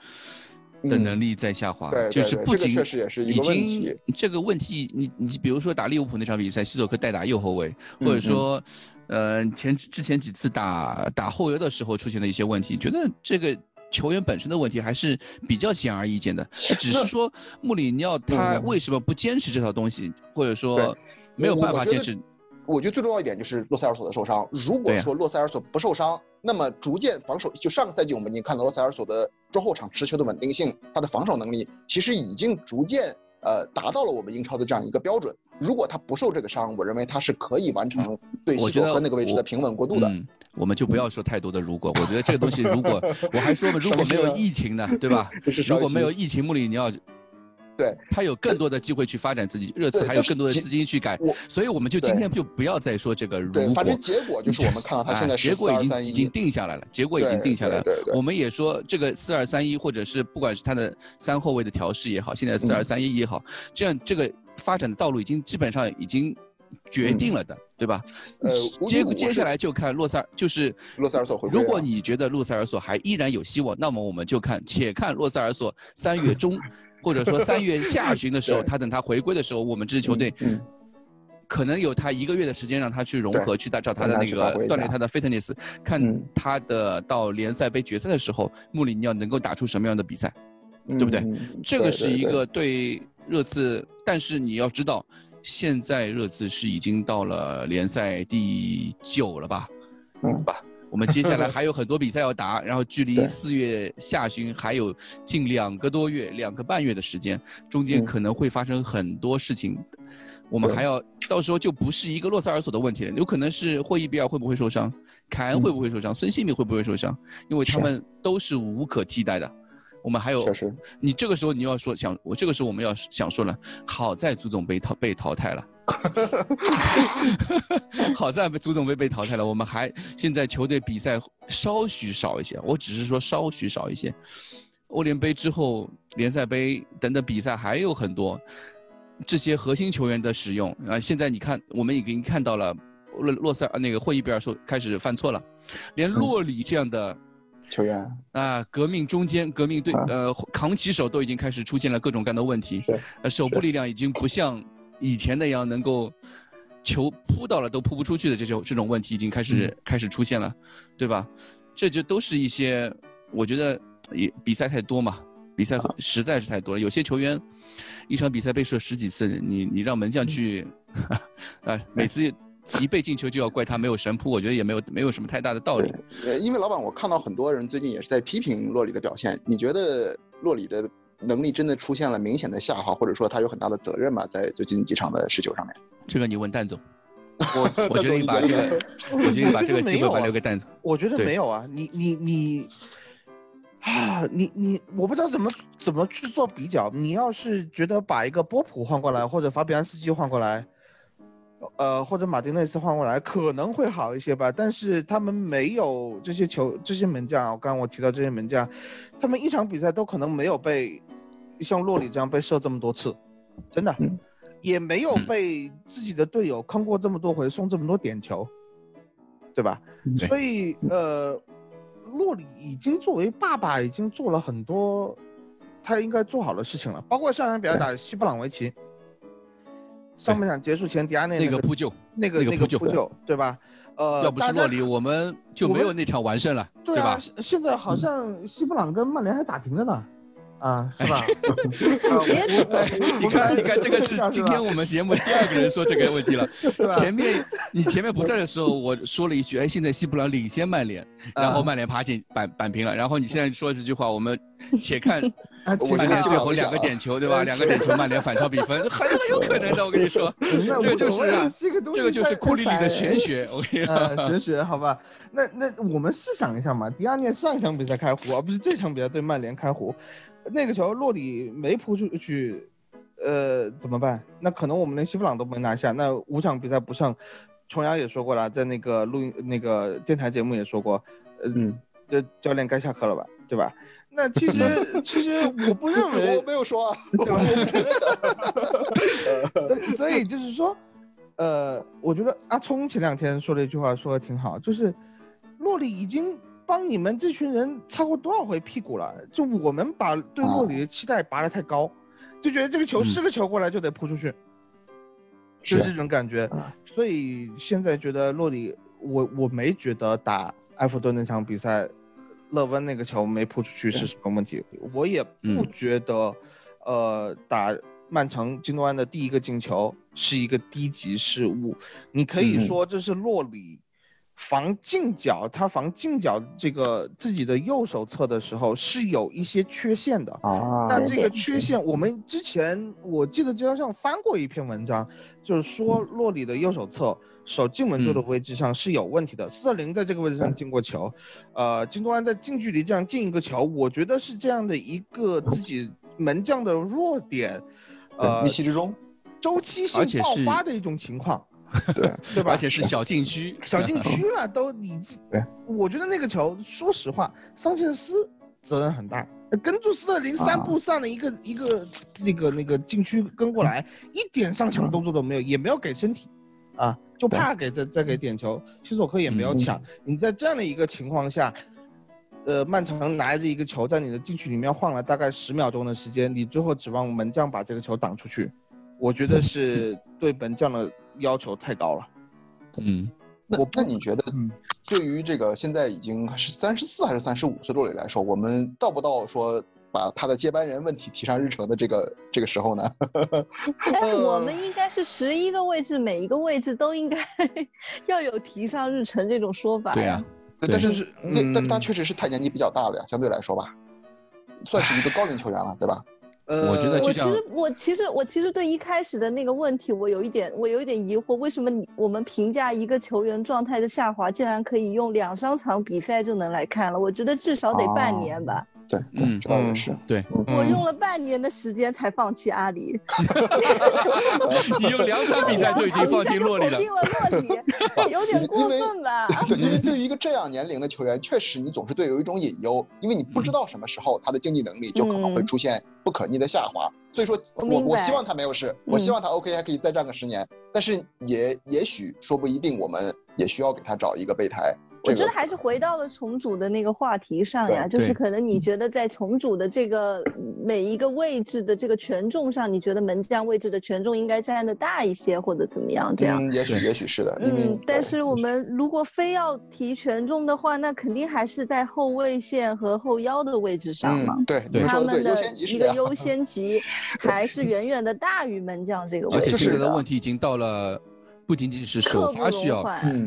的能力在下滑，就是不仅已经这个问题，你你比如说打利物浦那场比赛，西索科代打右后卫，或者说，呃前之前几次打打后腰的时候出现的一些问题，觉得这个球员本身的问题还是比较显而易见的，只是说穆里尼奥他为什么不坚持这套东西，或者说没有办法坚持。我觉得最重要一点就是洛塞尔索的受伤。如果说洛塞尔索不受伤，那么逐渐防守，就上个赛季我们已经看到洛塞尔索的中后场持球的稳定性，他的防守能力其实已经逐渐呃达到了我们英超的这样一个标准。如果他不受这个伤，我认为他是可以完成对西索科那个位置的平稳过渡的。我们就不要说太多的如果，我觉得这个东西如果 我还说嘛，如果没有疫情呢，对吧？如果没有疫情，穆里尼奥。对他有更多的机会去发展自己，热刺还有更多的资金去改，所以我们就今天就不要再说这个如果。反正结果就是我们看到他现在结果已经已经定下来了，结果已经定下来了。我们也说这个四二三一，或者是不管是他的三后卫的调试也好，现在四二三一也好，这样这个发展的道路已经基本上已经决定了的，对吧？呃，接接下来就看洛塞尔，就是洛塞尔索回如果你觉得洛塞尔索还依然有希望，那么我们就看，且看洛塞尔索三月中。或者说三月下旬的时候，他等他回归的时候，我们这支球队可能有他一个月的时间，让他去融合，去打找他的那个锻炼他的 fitness，看他的到联赛杯决赛的时候，穆里尼奥能够打出什么样的比赛，对不对？这个是一个对热刺，但是你要知道，现在热刺是已经到了联赛第九了吧？嗯吧。我们接下来 还有很多比赛要打，然后距离四月下旬还有近两个多月、两个半月的时间，中间可能会发生很多事情，我们还要到时候就不是一个洛塞尔索的问题了，有可能是霍伊比尔会不会受伤，凯恩会不会受伤，孙兴慜会不会受伤，因为他们都是无可替代的。我们还有，你这个时候你要说想，我这个时候我们要想说了，好在足总杯淘被淘汰了。好在足总杯被淘汰了，我们还现在球队比赛稍许少一些，我只是说稍许少一些。欧联杯之后，联赛杯等等比赛还有很多，这些核心球员的使用啊，现在你看，我们已经看到了洛洛塞尔那个霍伊比尔说开始犯错了，连洛里这样的球员啊，革命中间革命队呃扛旗手都已经开始出现了各种各样的问题，呃手部力量已经不像。以前那样能够球扑到了都扑不出去的这种这种问题已经开始开始出现了，对吧？这就都是一些我觉得也比赛太多嘛，比赛实在是太多了。有些球员一场比赛被射十几次，你你让门将去 啊，每次一被进球就要怪他没有神扑，我觉得也没有没有什么太大的道理。呃，因为老板，我看到很多人最近也是在批评洛里的表现，你觉得洛里的？能力真的出现了明显的下滑，或者说他有很大的责任嘛，在最近几场的失球上面。这个你问蛋总，我我决定把这个，我决定把这个机会把留给蛋总。我觉得没有啊，你你你啊，你你，我不知道怎么怎么去做比较。你要是觉得把一个波普换过来，或者法比安斯基换过来。呃，或者马丁内斯换过来可能会好一些吧，但是他们没有这些球，这些门将。刚刚我提到这些门将，他们一场比赛都可能没有被像洛里这样被射这么多次。真的，也没有被自己的队友坑过这么多回，送这么多点球，对吧？所以呃，洛里已经作为爸爸，已经做了很多他应该做好的事情了，包括上场比赛打西布朗维奇，上半场结束前迪亚内那个扑救，那个那个扑救，对吧？呃，要不是洛里，我们就没有那场完胜了，对吧？现在好像西布朗跟曼联还打平着呢。啊，是吧？你看，你看，这个是今天我们节目第二个人说这个问题了。前面你前面不在的时候，我说了一句，哎，现在西布朗领先曼联，然后曼联爬进扳扳平了。然后你现在说这句话，我们且看曼联最后两个点球，对吧？两个点球，曼联反超比分，很 很有可能的。我跟你说，这个就是这个就是库里里的玄学。我跟你 说，玄学，好吧？那那我们试想一下嘛，迪亚涅上一场比赛开胡，而不是这场比赛对曼联开胡。那个球洛里没扑出去，呃，怎么办？那可能我们连西布朗都没拿下。那五场比赛不上，琼瑶也说过了，在那个录音那个电台节目也说过，嗯，这教练该下课了吧，对吧？那其实其实我不认 为，我没有说啊，对吧？所以所以就是说，呃，我觉得阿聪前两天说了一句话，说的挺好，就是洛里已经。帮你们这群人擦过多少回屁股了？就我们把对洛里的期待拔得太高，就觉得这个球是个球过来就得扑出去，就这种感觉。所以现在觉得洛里，我我没觉得打埃弗顿那场比赛，勒温那个球没扑出去是什么问题。我也不觉得，呃，打曼城金多安的第一个进球是一个低级失误。你可以说这是洛里。防近角，他防近角这个自己的右手侧的时候是有一些缺陷的啊。那这个缺陷，我们之前我记得就上翻过一篇文章，就是说洛里的右手侧手进门柱的位置上是有问题的。斯特林在这个位置上进过球，呃，金多安在近距离这样进一个球，我觉得是这样的一个自己门将的弱点，呃，预期之中，周期性爆发的一种情况。对对吧？而且是小禁区，小禁区了都你。对，我觉得那个球，说实话，桑切斯责任很大，跟住斯特林三步上了一个一个那个那个禁区跟过来，一点上抢动作都没有，也没有给身体，啊，就怕给再再给点球，西索科也没有抢。你在这样的一个情况下，呃，曼城拿着一个球在你的禁区里面晃了大概十秒钟的时间，你最后指望门将把这个球挡出去，我觉得是对门将的。要求太高了，嗯，那那你觉得，对于这个现在已经是三十四还是三十五岁洛里来说，我们到不到说把他的接班人问题提上日程的这个这个时候呢？哎，我们应该是十一个位置，每一个位置都应该 要有提上日程这种说法。对呀，但是是那但是他确实是他年纪比较大了呀，相对来说吧，算是一个高龄球员了，对吧？呃，我觉得我其实我其实我其实对一开始的那个问题，我有一点我有一点疑惑，为什么你我们评价一个球员状态的下滑，竟然可以用两三场比赛就能来看了？我觉得至少得半年吧。对，嗯，这倒也是。对，我用了半年的时间才放弃阿里。你用两场比赛就已经放弃洛里了。定了洛里，有点过分吧？对，因为对于一个这样年龄的球员，确实你总是对有一种隐忧，因为你不知道什么时候他的竞技能力就可能会出现不可逆的下滑。所以说，我我希望他没有事，我希望他 OK 还可以再战个十年，但是也也许说不一定，我们也需要给他找一个备胎。我觉得还是回到了重组的那个话题上呀，就是可能你觉得在重组的这个每一个位置的这个权重上，你觉得门将位置的权重应该占的大一些，或者怎么样？这样，也许也许是的。嗯，但是我们如果非要提权重的话，那肯定还是在后卫线和后腰的位置上嘛。对对，他们的一个优 先级还是远远的大于门将这个位置。而且现在的问题已经到了。不仅仅是首发需要，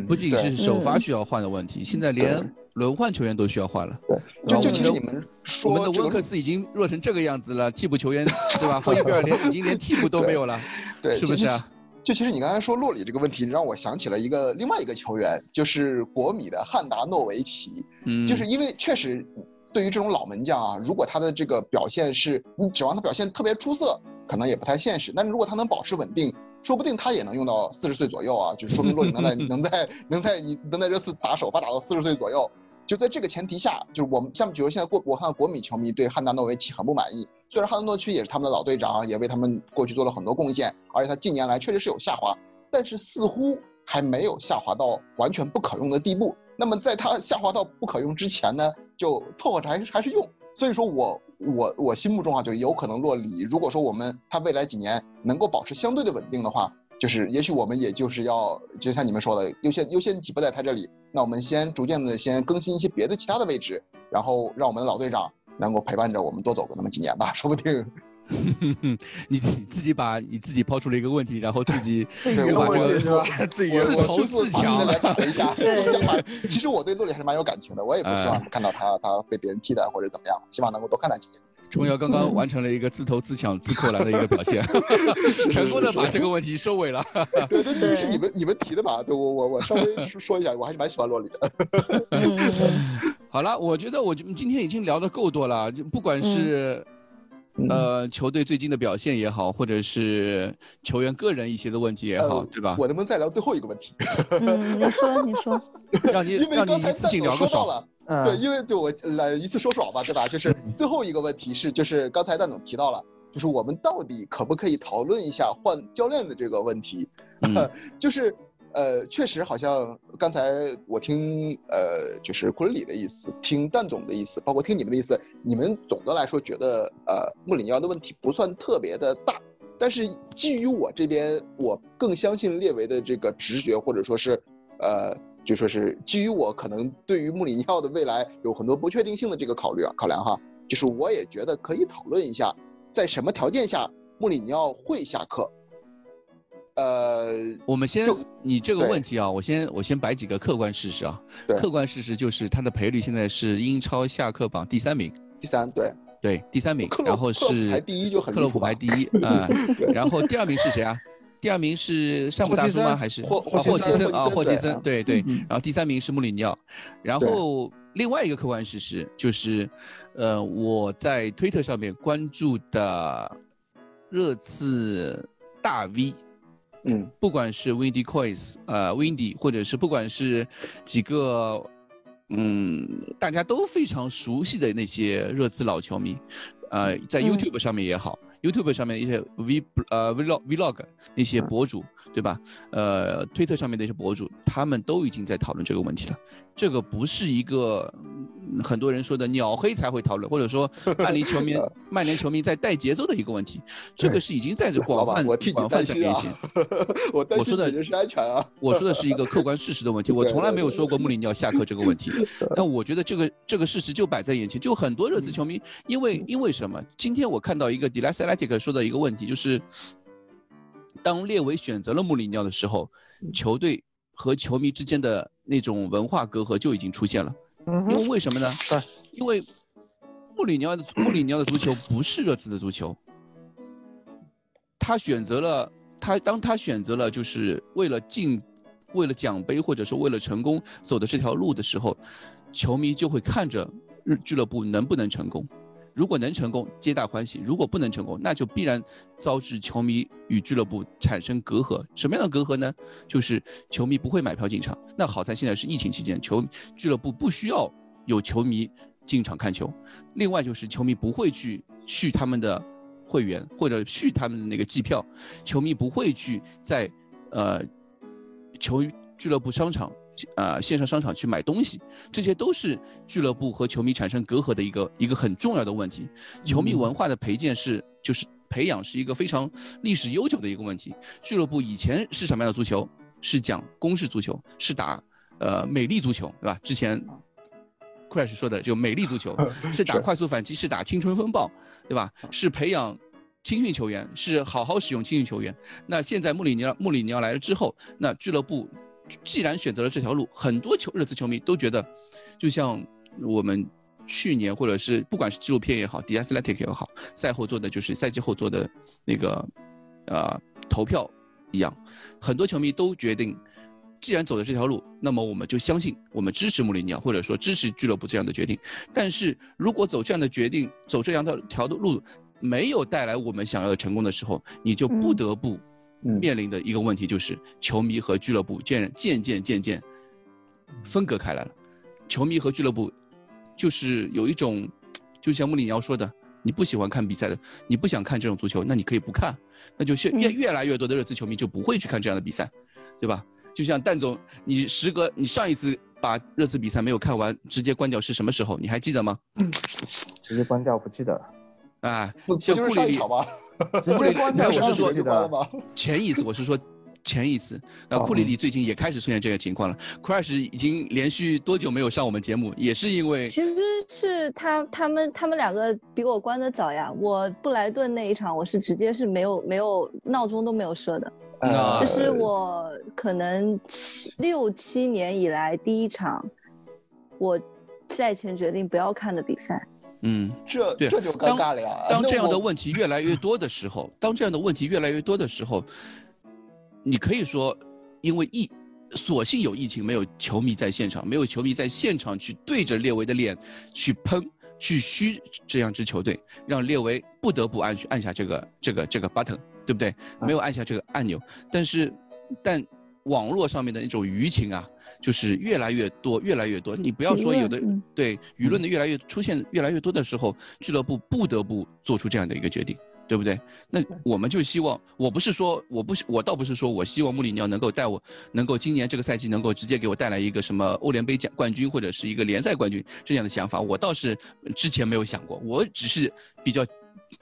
不仅仅是首发需要换的问题，现在连轮换球员都需要换了。对，就其实你们说，我们的温克斯已经弱成这个样子了，替补球员对吧？霍伊贝尔连已经连替补都没有了，对，是不是啊？就其实你刚才说洛里这个问题，让我想起了一个另外一个球员，就是国米的汉达诺维奇。嗯，就是因为确实，对于这种老门将啊，如果他的这个表现是你指望他表现特别出色，可能也不太现实。但是如果他能保持稳定。说不定他也能用到四十岁左右啊，就说明洛里能在 能在能在你能在这次打首发打到四十岁左右。就在这个前提下，就是我们像比如现在国我看国米球迷对汉达诺维奇很不满意，虽然汉达诺区也是他们的老队长，也为他们过去做了很多贡献，而且他近年来确实是有下滑，但是似乎还没有下滑到完全不可用的地步。那么在他下滑到不可用之前呢，就凑合着还是还是用。所以说我我我心目中啊，就有可能落里。如果说我们他未来几年能够保持相对的稳定的话，就是也许我们也就是要就像你们说的，优先优先级不在他这里，那我们先逐渐的先更新一些别的其他的位置，然后让我们的老队长能够陪伴着我们多走个那么几年吧，说不定。你自己把你自己抛出了一个问题，然后自己 又把这个自 自投自强来打了一下。其实我对洛里还是蛮有感情的，我也不希望看到他他被别人替代或者怎么样，希望能够多看他几年。钟瑶刚刚完成了一个自投自抢、自扣篮的一个表现，成功的把这个问题收尾了。对对对，是你们你们提的吧？对，我我我稍微说一下，我还是蛮喜欢洛里的。好了，我觉得我今天已经聊的够多了，就不管是。呃，球队最近的表现也好，或者是球员个人一些的问题也好，对吧？我能不能再聊最后一个问题？嗯，你说，你说，让你让你一次性聊个爽了。对，因为就我来一次说爽吧，对吧？就是最后一个问题是，就是刚才蛋总提到了，就是我们到底可不可以讨论一下换教练的这个问题？就是。呃，确实，好像刚才我听，呃，就是库伦里的意思，听蛋总的意思，包括听你们的意思，你们总的来说觉得，呃，穆里尼奥的问题不算特别的大，但是基于我这边，我更相信列维的这个直觉，或者说是，呃，就说是基于我可能对于穆里尼奥的未来有很多不确定性的这个考虑啊，考量哈，就是我也觉得可以讨论一下，在什么条件下穆里尼奥会下课。呃，我们先，你这个问题啊，我先我先摆几个客观事实啊。客观事实就是他的赔率现在是英超下课榜第三名。第三，对对，第三名。然后是排第一就很。克洛普排第一 啊，然后第二名是谁啊？第二名是山姆大叔吗？还是霍霍奇森啊？霍奇森，对对。然后第三名是穆里尼奥。然后另外一个客观事实就是，呃，我在推特上面关注的热刺大 V。嗯，不管是 Windy Coins，呃，Windy，或者是不管是几个，嗯，大家都非常熟悉的那些热刺老球迷，呃，在 YouTube 上面也好，YouTube 上面一些 V 呃 Vlog Vlog 那些博主，对吧？呃，推特上面的一些博主，他们都已经在讨论这个问题了。这个不是一个很多人说的鸟黑才会讨论，或者说 曼联球迷、曼联球迷在带节奏的一个问题。这个是已经在这广泛、广泛在联系。我我说的人身安全啊。我说的是一个客观事实的问题。我从来没有说过穆里尼奥下课这个问题。那我觉得这个这个事实就摆在眼前。就很多热刺球迷，因为因为什么？今天我看到一个 d e l a s e l e t i c 说的一个问题，就是当列维选择了穆里尼奥的时候，球队。和球迷之间的那种文化隔阂就已经出现了，因为为什么呢？对，因为穆里尼奥的穆里尼奥的足球不是热刺的足球，他选择了他当他选择了就是为了进，为了奖杯或者说为了成功走的这条路的时候，球迷就会看着日俱乐部能不能成功。如果能成功，皆大欢喜；如果不能成功，那就必然遭致球迷与俱乐部产生隔阂。什么样的隔阂呢？就是球迷不会买票进场。那好在现在是疫情期间，球俱乐部不需要有球迷进场看球。另外就是球迷不会去续他们的会员或者续他们的那个季票，球迷不会去在呃球俱乐部商场。呃，线上商场去买东西，这些都是俱乐部和球迷产生隔阂的一个一个很重要的问题。球迷文化的培建是就是培养是一个非常历史悠久的一个问题。俱乐部以前是什么样的足球？是讲攻势足球，是打呃美丽足球，对吧？之前 Crash 说的就美丽足球，是打快速反击，是打青春风暴，对吧？是培养青训球员，是好好使用青训球员。那现在穆里尼奥穆里尼奥来了之后，那俱乐部。既然选择了这条路，很多球热刺球迷都觉得，就像我们去年或者是不管是纪录片也好 d i a t h l e t i c 也好，赛后做的就是赛季后做的那个呃投票一样，很多球迷都决定，既然走的这条路，那么我们就相信，我们支持穆里尼奥，或者说支持俱乐部这样的决定。但是如果走这样的决定，走这样的条的路，没有带来我们想要的成功的时候，你就不得不。面临的一个问题就是，球迷和俱乐部渐渐渐渐渐分隔开来了。球迷和俱乐部就是有一种，就像穆里尼奥说的，你不喜欢看比赛的，你不想看这种足球，那你可以不看，那就越越越来越多的热刺球迷就不会去看这样的比赛，对吧？就像蛋总，你时隔你上一次把热刺比赛没有看完，直接关掉是什么时候？你还记得吗？直接关掉不记得了。啊，像库里里，直接关掉我是说。前一次我是说。前一次，那库里里最近也开始出现这个情况了。Crash 已经连续多久没有上我们节目？也是因为，其实是他他们他们两个比我关的早呀。我布莱顿那一场，我是直接是没有没有闹钟都没有设的，这是我可能七六七年以来第一场我赛前决定不要看的比赛。嗯，这这就尴尬了呀。当这样的问题越来越多的时候，当这样的问题越来越多的时候。你可以说，因为疫，所幸有疫情，没有球迷在现场，没有球迷在现场去对着列维的脸去喷、去嘘这样支球队，让列维不得不按去按下这个这个这个 button，对不对？没有按下这个按钮，但是，但网络上面的那种舆情啊，就是越来越多，越来越多。你不要说有的对舆论的越来越出现越来越多的时候，俱乐部不得不做出这样的一个决定。对不对？那我们就希望，我不是说，我不是，我倒不是说我希望穆里尼奥能够带我，能够今年这个赛季能够直接给我带来一个什么欧联杯奖冠军或者是一个联赛冠军这样的想法，我倒是之前没有想过。我只是比较，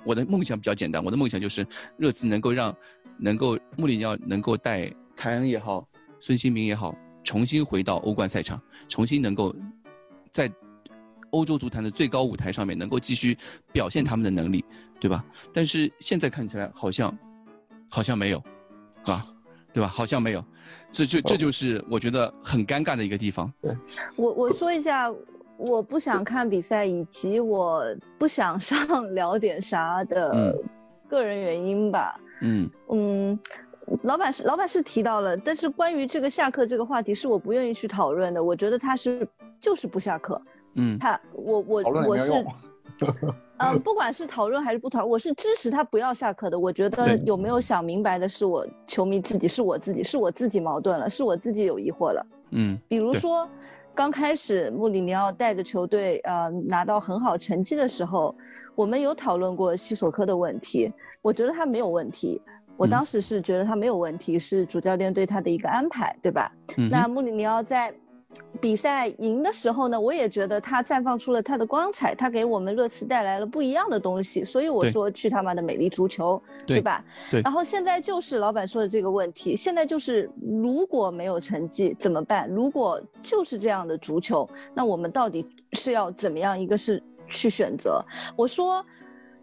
我的梦想比较简单，我的梦想就是热刺能够让，能够穆里尼奥能够带凯恩也好，孙兴民也好，重新回到欧冠赛场，重新能够在欧洲足坛的最高舞台上面能够继续表现他们的能力。对吧？但是现在看起来好像，好像没有，啊，对吧？好像没有，这就这就是我觉得很尴尬的一个地方。我我说一下，我不想看比赛，以及我不想上 聊点啥的个人原因吧。嗯嗯，老板是老板是提到了，但是关于这个下课这个话题，是我不愿意去讨论的。我觉得他是就是不下课。嗯，他我我我是。嗯，不管是讨论还是不讨论，我是支持他不要下课的。我觉得有没有想明白的是我球迷自己，是我自己，是我自己矛盾了，是我自己有疑惑了。嗯，比如说刚开始穆里尼奥带着球队呃拿到很好成绩的时候，我们有讨论过西索科的问题，我觉得他没有问题。我当时是觉得他没有问题，是主教练对他的一个安排，对吧？那穆里尼奥在。比赛赢的时候呢，我也觉得他绽放出了他的光彩，他给我们热刺带来了不一样的东西，所以我说去他妈的美丽足球，对吧？对。然后现在就是老板说的这个问题，现在就是如果没有成绩怎么办？如果就是这样的足球，那我们到底是要怎么样？一个是去选择。我说，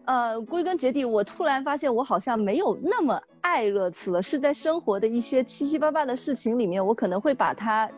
呃，归根结底，我突然发现我好像没有那么爱热刺了，是在生活的一些七七八八的事情里面，我可能会把它。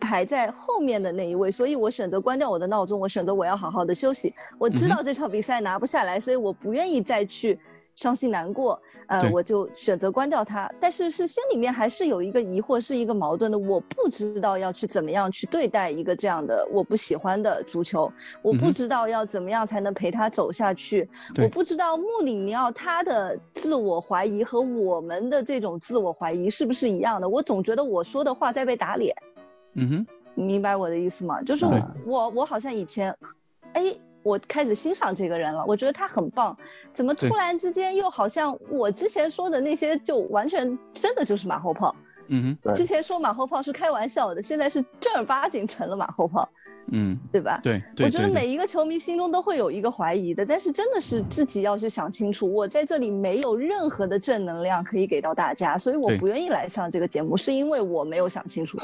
排在后面的那一位，所以我选择关掉我的闹钟，我选择我要好好的休息。我知道这场比赛拿不下来，所以我不愿意再去伤心难过。呃，我就选择关掉它。但是是心里面还是有一个疑惑，是一个矛盾的。我不知道要去怎么样去对待一个这样的我不喜欢的足球，我不知道要怎么样才能陪他走下去。我不知道穆里尼奥他的自我怀疑和我们的这种自我怀疑是不是一样的。我总觉得我说的话在被打脸。嗯哼，你明白我的意思吗？就是我，我好像以前，哎，我开始欣赏这个人了，我觉得他很棒，怎么突然之间又好像我之前说的那些就完全真的就是马后炮？嗯哼，之前说马后炮是开玩笑的，现在是正儿八经成了马后炮。嗯，对吧？对，我觉得每一个球迷心中都会有一个怀疑的，但是真的是自己要去想清楚。我在这里没有任何的正能量可以给到大家，所以我不愿意来上这个节目，是因为我没有想清楚。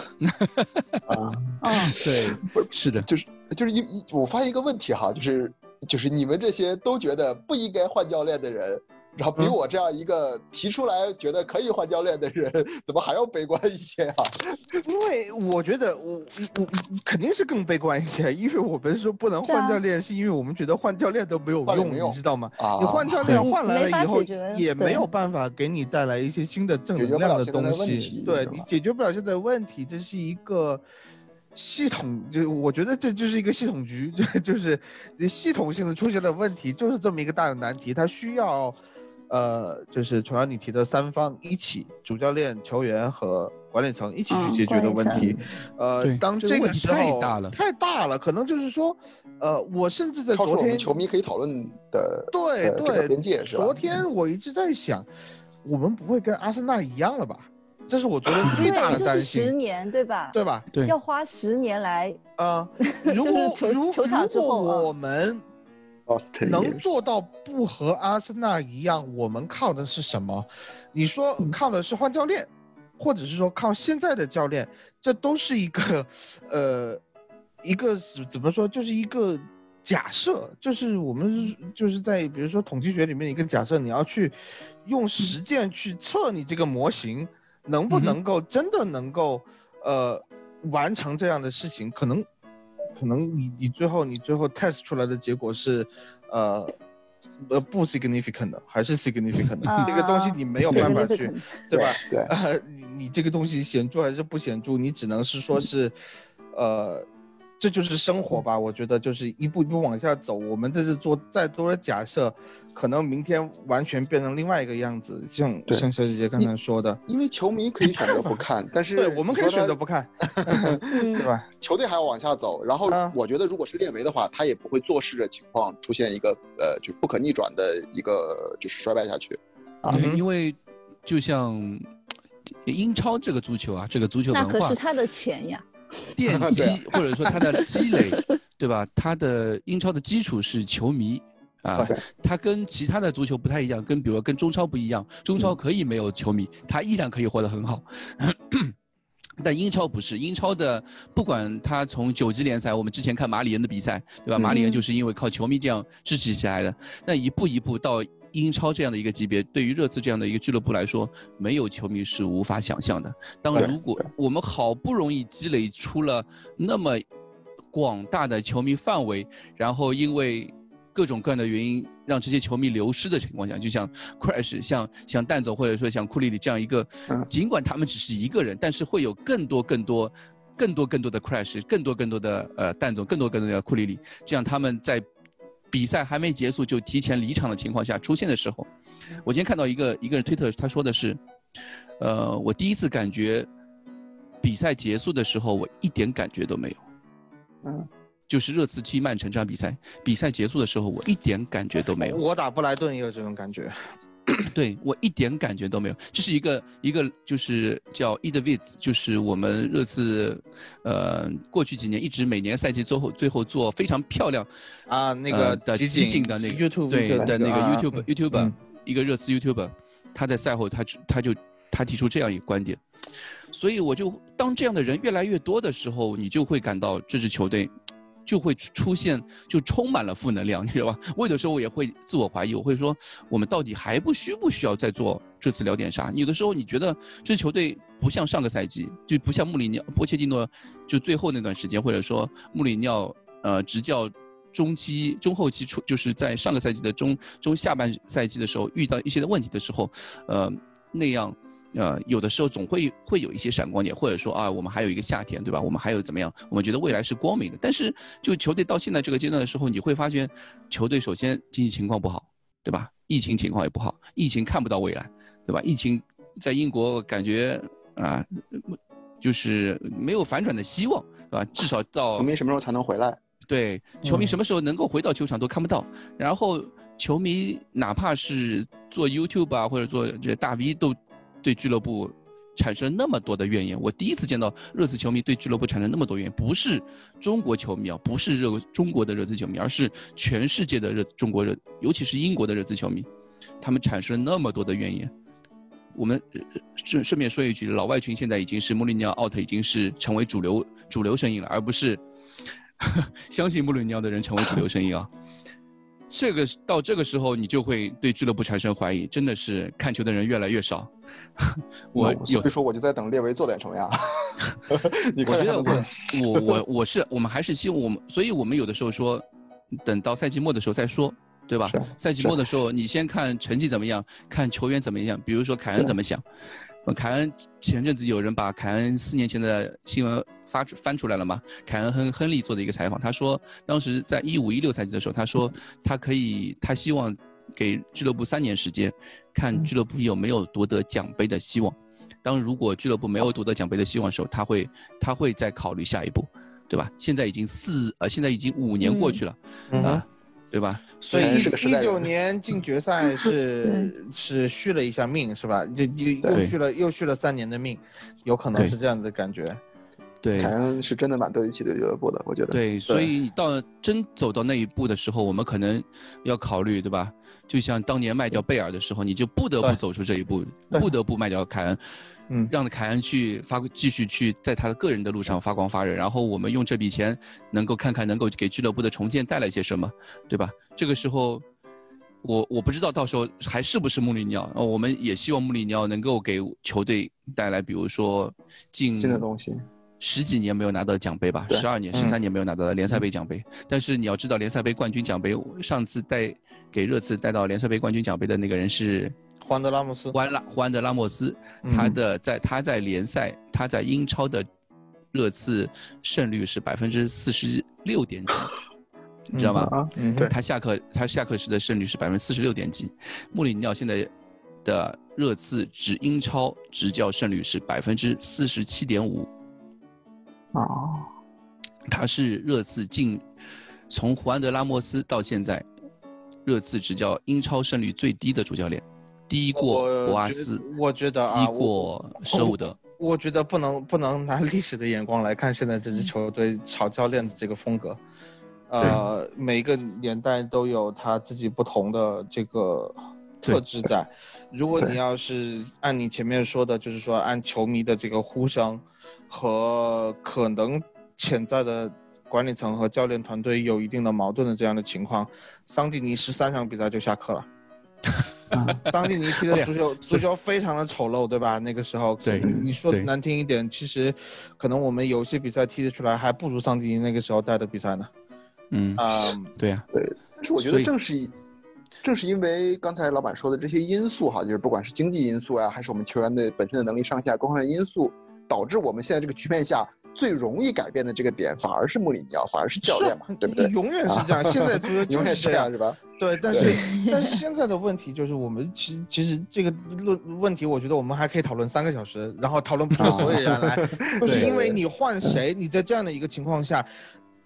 啊，嗯，对，不是的，就是就是一一，我发现一个问题哈，就是就是你们这些都觉得不应该换教练的人。然后比我这样一个提出来觉得可以换教练的人，怎么还要悲观一些啊？因为我觉得我我肯定是更悲观一些，因为我们说不能换教练，是因为我们觉得换教练都没有用，你知道吗？你换教 练换来了以后，也没有办法给你带来一些新的正能量的东西。对你解决不了现在问题，这是一个系统，就我觉得这就是一个系统局，就就是系统性的出现了问题，就是这么一个大的难题，它需要。呃，就是同样你提的三方一起，主教练、球员和管理层一起去解决的问题。呃，当这个时候太大了，太大了，可能就是说，呃，我甚至在昨天球迷可以讨论的对对边界是吧？昨天我一直在想，我们不会跟阿森纳一样了吧？这是我觉得 最大的担心。十年对吧？对吧？对，要花十年来。呃，如果如球场之后，我们能做到不和阿森纳一样，我们靠的是什么？你说靠的是换教练，或者是说靠现在的教练，这都是一个，呃，一个怎么说，就是一个假设，就是我们就是在比如说统计学里面一个假设，你要去用实践去测你这个模型能不能够真的能够呃完成这样的事情，可能可能你你最后你最后 test 出来的结果是，呃。呃，不 significant 的，还是 significant 的，这个东西你没有办法去，对吧？对，呃，你你这个东西显著还是不显著，你只能是说是，呃。这就是生活吧，我觉得就是一步一步往下走。我们这是做再多的假设，可能明天完全变成另外一个样子。像像小姐姐刚才说的，因为球迷可以选择不 看，但是对，我们可以选择不看，对吧？球队还要往下走，然后我觉得如果是列维的话，他也不会坐视着情况出现一个呃，就不可逆转的一个就是衰败下去。啊，因为就像英超这个足球啊，这个足球文化，那可是他的钱呀。奠基 或者说他的积累，对吧？他的英超的基础是球迷啊，他跟其他的足球不太一样，跟比如跟中超不一样，中超可以没有球迷，他依然可以活得很好。但英超不是，英超的不管他从九级联赛，我们之前看马里恩的比赛，对吧？马里恩就是因为靠球迷这样支持起来的，那一步一步到。英超这样的一个级别，对于热刺这样的一个俱乐部来说，没有球迷是无法想象的。当如果我们好不容易积累出了那么广大的球迷范围，然后因为各种各样的原因让这些球迷流失的情况下，就像 Crash，像像蛋总或者说像库里里这样一个，尽管他们只是一个人，但是会有更多更多更多更多的 Crash，更多更多的呃蛋总，更多更多的库里里，这样他们在。比赛还没结束就提前离场的情况下出现的时候，我今天看到一个一个人推特，他说的是，呃，我第一次感觉比赛结束的时候我一点感觉都没有，嗯，就是热刺踢曼城这场比赛，比赛结束的时候我一点感觉都没有。我打布莱顿也有这种感觉。对我一点感觉都没有，这是一个一个就是叫 e d v i t 就是我们热刺，呃，过去几年一直每年赛季最后最后做非常漂亮啊那个的激进的那个 YouTube 对的那个 YouTube YouTube 一个热刺 YouTube，他在赛后他他就他提出这样一个观点，所以我就当这样的人越来越多的时候，你就会感到这支球队。就会出现，就充满了负能量，你知道吧？我有的时候我也会自我怀疑，我会说，我们到底还不需不需要再做这次聊点啥？有的时候你觉得这球队不像上个赛季，就不像穆里尼奥、波切蒂诺，就最后那段时间，或者说穆里尼奥呃执教中期、中后期出，就是在上个赛季的中中下半赛季的时候遇到一些的问题的时候，呃那样。呃，有的时候总会会有一些闪光点，或者说啊，我们还有一个夏天，对吧？我们还有怎么样？我们觉得未来是光明的。但是，就球队到现在这个阶段的时候，你会发现，球队首先经济情况不好，对吧？疫情情况也不好，疫情看不到未来，对吧？疫情在英国感觉啊，就是没有反转的希望，对吧？至少到球迷什么时候才能回来？对，球迷什么时候能够回到球场都看不到。然后，球迷哪怕是做 YouTube 啊，或者做这大 V 都。对俱乐部产生那么多的怨言，我第一次见到热刺球迷对俱乐部产生那么多怨言，不是中国球迷啊，不是热中国的热刺球迷，而是全世界的热中国热，尤其是英国的热刺球迷，他们产生那么多的怨言。我们顺顺便说一句，老外群现在已经是穆里尼奥 out，已经是成为主流主流声音了，而不是 相信穆里尼奥的人成为主流声音啊。这个到这个时候，你就会对俱乐部产生怀疑，真的是看球的人越来越少。我有所以说，我就在等列维做点什么呀？我觉得我我我我是我们还是希望我们，所以我们有的时候说，等到赛季末的时候再说，对吧？赛季末的时候，你先看成绩怎么样，看球员怎么样，比如说凯恩怎么想。凯恩前阵子有人把凯恩四年前的新闻。发翻出来了嘛？凯恩亨亨利做的一个采访，他说当时在一五一六赛季的时候，他说 他可以，他希望给俱乐部三年时间，看俱乐部有没有夺得奖杯的希望。当如果俱乐部没有夺得奖杯的希望的时候，他会他会再考虑下一步，对吧？现在已经四呃，现在已经五年过去了，啊，对吧？所以一九年进决赛 是是续了一下命，是吧？就就又续了又续了三年的命，有可能是这样的感觉。对，凯恩是真的蛮对得起的俱乐部的，我觉得。对，所以到真走到那一步的时候，我们可能要考虑，对吧？就像当年卖掉贝尔的时候，你就不得不走出这一步，不得不卖掉凯恩，嗯，让凯恩去发继续去在他的个人的路上发光发热，然后我们用这笔钱能够看看能够给俱乐部的重建带来些什么，对吧？这个时候，我我不知道到时候还是不是穆里尼奥，我们也希望穆里尼奥能够给球队带来，比如说进新的东西。十几年没有拿到奖杯吧，十二年、十三年没有拿到联赛杯奖杯。但是你要知道，联赛杯冠军奖杯上次带给热刺带到联赛杯冠军奖杯的那个人是胡安德拉莫斯。胡安拉胡安德拉莫斯，他的在他在联赛他在英超的热刺胜率是百分之四十六点几，你知道吗？嗯，对。他下课他下课时的胜率是百分之四十六点几。穆里尼奥现在的热刺只英超执教胜率是百分之四十七点五。哦，他是热刺进，从胡安德拉莫斯到现在，热刺执教英超胜率最低的主教练，低过博阿斯，我觉得啊，低过舍伍德。我觉得不能不能拿历史的眼光来看现在这支球队炒教练的这个风格，呃，每一个年代都有他自己不同的这个特质在。如果你要是按你前面说的，就是说按球迷的这个呼声。和可能潜在的管理层和教练团队有一定的矛盾的这样的情况，桑蒂尼十三场比赛就下课了。桑蒂尼踢的足球足球非常的丑陋，对吧？那个时候，对你说难听一点，其实可能我们有些比赛踢得出来，还不如桑蒂尼那个时候带的比赛呢。嗯啊，对呀，对。但是我觉得正是正是因为刚才老板说的这些因素哈，就是不管是经济因素啊，还是我们球员的本身的能力上下各方面因素。导致我们现在这个局面下最容易改变的这个点，反而是穆里尼奥，反而是教练嘛，对不对？永远是这样，现在足球 永远是这样，是吧？对，但是但是现在的问题就是，我们其实其实这个论问题，我觉得我们还可以讨论三个小时，然后讨论不出所以然来，就是因为你换谁，你在这样的一个情况下，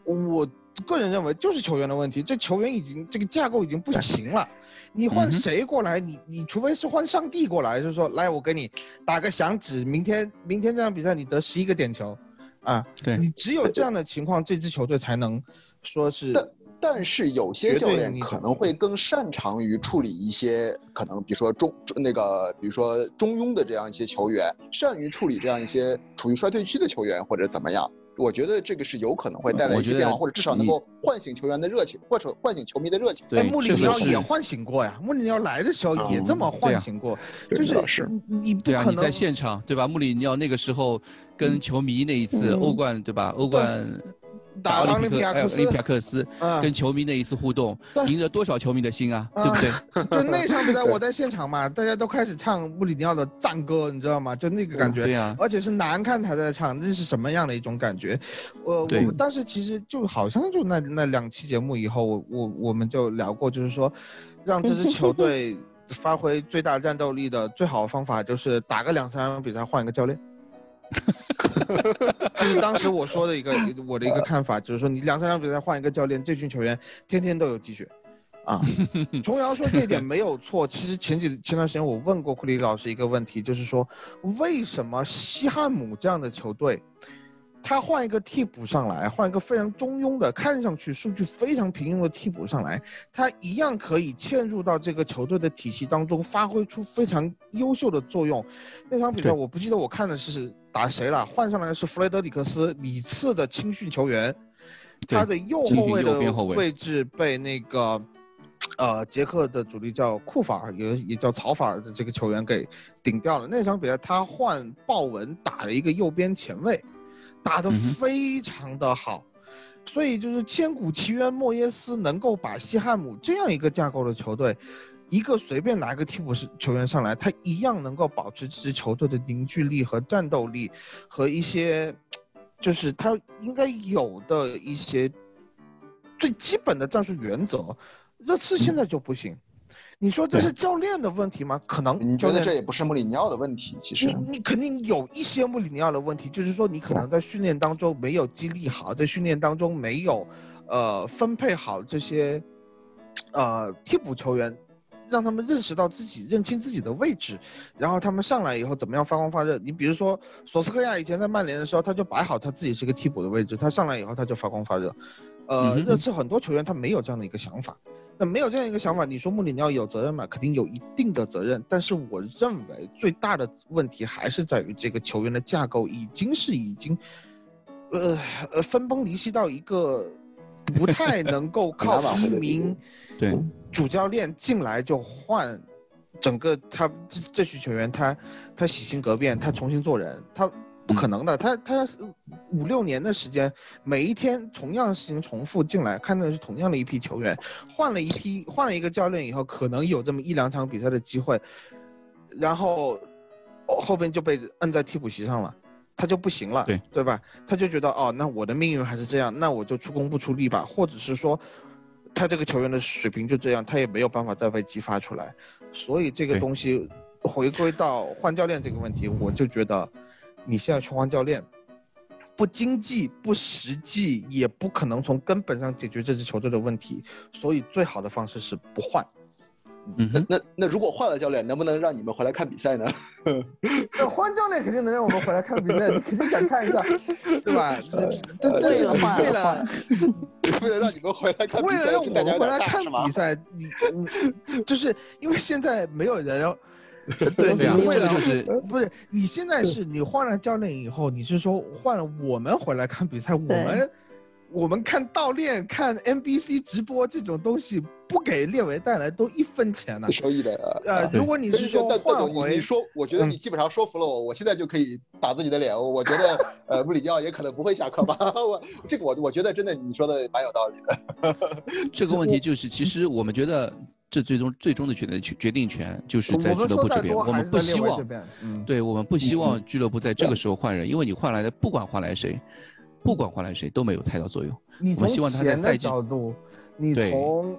我个人认为就是球员的问题，这球员已经这个架构已经不行了。你换谁过来？你你除非是换上帝过来，就是说，来我给你打个响指，明天明天这场比赛你得十一个点球，啊，对你只有这样的情况，这支球队才能说是。但但是有些教练可能会更擅长于处理一些可能，比如说中那个，比如说中庸的这样一些球员，善于处理这样一些处于衰退期的球员或者怎么样。我觉得这个是有可能会带来一些变化，或者至少能够唤醒球员的热情，或者唤醒球迷的热情。对，穆里尼奥也唤醒过呀，穆里尼奥来的时候也这么唤醒过，就是你不可能。你在现场对吧？穆里尼奥那个时候跟球迷那一次欧冠对吧？欧冠。打奥林匹亚克斯，奥林匹亚克斯跟球迷那一次互动，赢得多少球迷的心啊，对不对？就那场比赛，我在现场嘛，大家都开始唱穆里尼奥的赞歌，你知道吗？就那个感觉，对呀，而且是难看他在唱，那是什么样的一种感觉？我我们当时其实就好像就那那两期节目以后，我我我们就聊过，就是说，让这支球队 发挥最大战斗力的最好的方法，就是打个两三场比赛换一个教练。这是当时我说的一个我的一个看法，就是说你两三场比赛换一个教练，这群球员天天都有积雪，啊，重阳说这一点没有错。其实前几前段时间我问过库里老师一个问题，就是说为什么西汉姆这样的球队？他换一个替补上来，换一个非常中庸的，看上去数据非常平庸的替补上来，他一样可以嵌入到这个球队的体系当中，发挥出非常优秀的作用。那场比赛我不记得我看的是打谁了，换上来的是弗雷德里克斯，里次的青训球员，他的右后卫的位置被那个，呃，捷克的主力叫库法尔，也也叫曹法尔的这个球员给顶掉了。那场比赛他换鲍文打了一个右边前卫。打得非常的好，所以就是千古奇冤莫耶斯能够把西汉姆这样一个架构的球队，一个随便拿一个替补是球员上来，他一样能够保持这支球队的凝聚力和战斗力，和一些，就是他应该有的一些最基本的战术原则。热刺现在就不行，你说这是教练的问题吗？可能你觉得这也不是穆里尼奥的问题，其实你你肯定有一些穆里尼奥的问题，就是说你可能在训练当中没有激励好，在训练当中没有，呃，分配好这些，呃，替补球员，让他们认识到自己认清自己的位置，然后他们上来以后怎么样发光发热？你比如说索斯克亚以前在曼联的时候，他就摆好他自己是个替补的位置，他上来以后他就发光发热。呃，热刺很多球员他没有这样的一个想法，那没有这样一个想法，你说穆里尼奥有责任吗？肯定有一定的责任，但是我认为最大的问题还是在于这个球员的架构已经是已经，呃呃分崩离析到一个不太能够 靠一名对主教练进来就换整个他这这群球员他他洗心革面他重新做人他。不可能的，他他五六年的时间，每一天同样事情重复进来，看的是同样的一批球员，换了一批换了一个教练以后，可能有这么一两场比赛的机会，然后后边就被摁在替补席上了，他就不行了，对对吧？他就觉得哦，那我的命运还是这样，那我就出工不出力吧，或者是说，他这个球员的水平就这样，他也没有办法再被激发出来，所以这个东西回归到换教练这个问题，我就觉得。你现在去换教练，不经济、不实际，也不可能从根本上解决这支球队的问题。所以最好的方式是不换。嗯，那那那如果换了教练，能不能让你们回来看比赛呢？那换教练肯定能让我们回来看比赛，你肯定想看一下，对吧？对为了为了 为了让你们回来看，为了让我们回来看比赛，你你就是因为现在没有人对。对，这个就是不是你现在是你换了教练以后，你是说换了我们回来看比赛，我们我们看倒链看 NBC 直播这种东西，不给列维带来都一分钱呢，收益的。呃，如果你是说换回，你说，我觉得你基本上说服了我，我现在就可以打自己的脸。我觉得 呃，穆里尼奥也可能不会下课吧。我这个我我觉得真的你说的蛮有道理的。这个问题就是，其实我们觉得。这最终最终的决定决决定权就是在俱乐部这边，我们不希望，对我们不希望俱乐部在这个时候换人，因为你换来的不管换来谁，不管换来谁都没有太大作用。我们希望他在赛季角度，你从。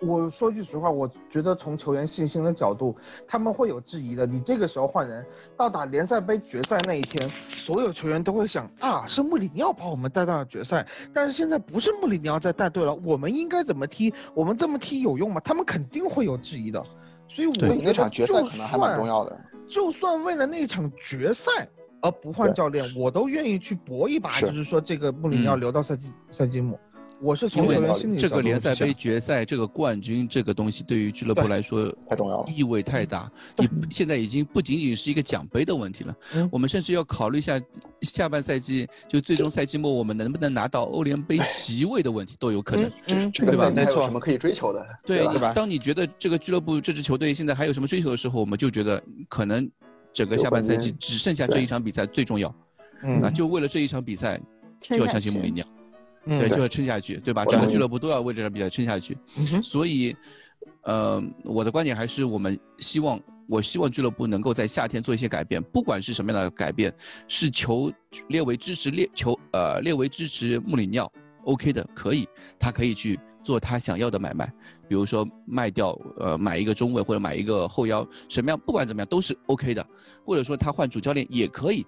我说句实话，我觉得从球员信心的角度，他们会有质疑的。你这个时候换人，到打联赛杯决赛那一天，所有球员都会想啊，是穆里尼奥把我们带到了决赛。但是现在不是穆里尼奥在带队了，我们应该怎么踢？我们这么踢有用吗？他们肯定会有质疑的。所以我觉得，那场决赛可能还蛮重要的。就算为了那场决赛而不换教练，我都愿意去搏一把。就是说，这个穆里尼奥留到赛季赛季末。我是从这个联赛杯决赛这个冠军这个东西对于俱乐部来说太重要了，意味太大。你现在已经不仅仅是一个奖杯的问题了，我们甚至要考虑一下下半赛季就最终赛季末我们能不能拿到欧联杯席位的问题都有可能，对吧？没错，什么可以追求的？对吧？当你觉得这个俱乐部这支球队现在还有什么追求的时候，我们就觉得可能整个下半赛季只剩下这一场比赛最重要，啊，就为了这一场比赛就要相信穆里尼奥。对，就要撑下去，对吧？整个俱乐部都要为这场比赛撑下去。所以，呃，我的观点还是，我们希望，我希望俱乐部能够在夏天做一些改变，不管是什么样的改变，是求列为支持列求呃列为支持穆里尼奥，OK 的，可以，他可以去做他想要的买卖，比如说卖掉呃买一个中卫或者买一个后腰，什么样，不管怎么样都是 OK 的，或者说他换主教练也可以，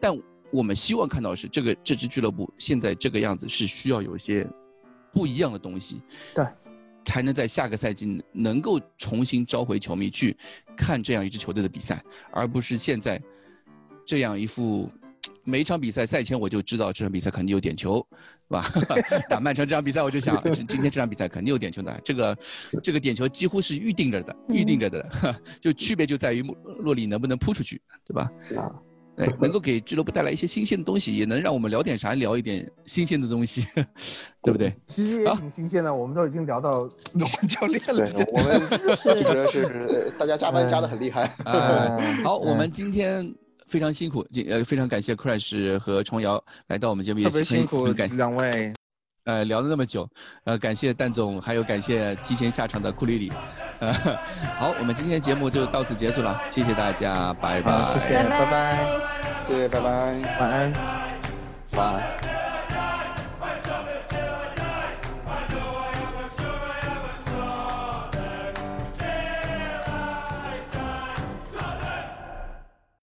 但。我们希望看到的是这个这支俱乐部现在这个样子是需要有一些不一样的东西，对，才能在下个赛季能够重新召回球迷去看这样一支球队的比赛，而不是现在这样一副每一场比赛赛前我就知道这场比赛肯定有点球，是吧？打曼城这场比赛我就想 今天这场比赛肯定有点球的，这个这个点球几乎是预定着的，预定着的，就区别就在于洛里能不能扑出去，对吧？啊。对，能够给俱乐部带来一些新鲜的东西，也能让我们聊点啥，聊一点新鲜的东西，对不对？其实也挺新鲜的，我们都已经聊到换教练了。我们是是大家加班加的很厉害。好，我们今天非常辛苦，今呃非常感谢 Crash 和重瑶来到我们节目，也特别辛苦，感谢两位。呃，聊了那么久，呃，感谢蛋总，还有感谢提前下场的库里里。呃，好，我们今天节目就到此结束了，谢谢大家，拜拜，谢谢，拜拜，谢谢，拜拜，晚安，晚安。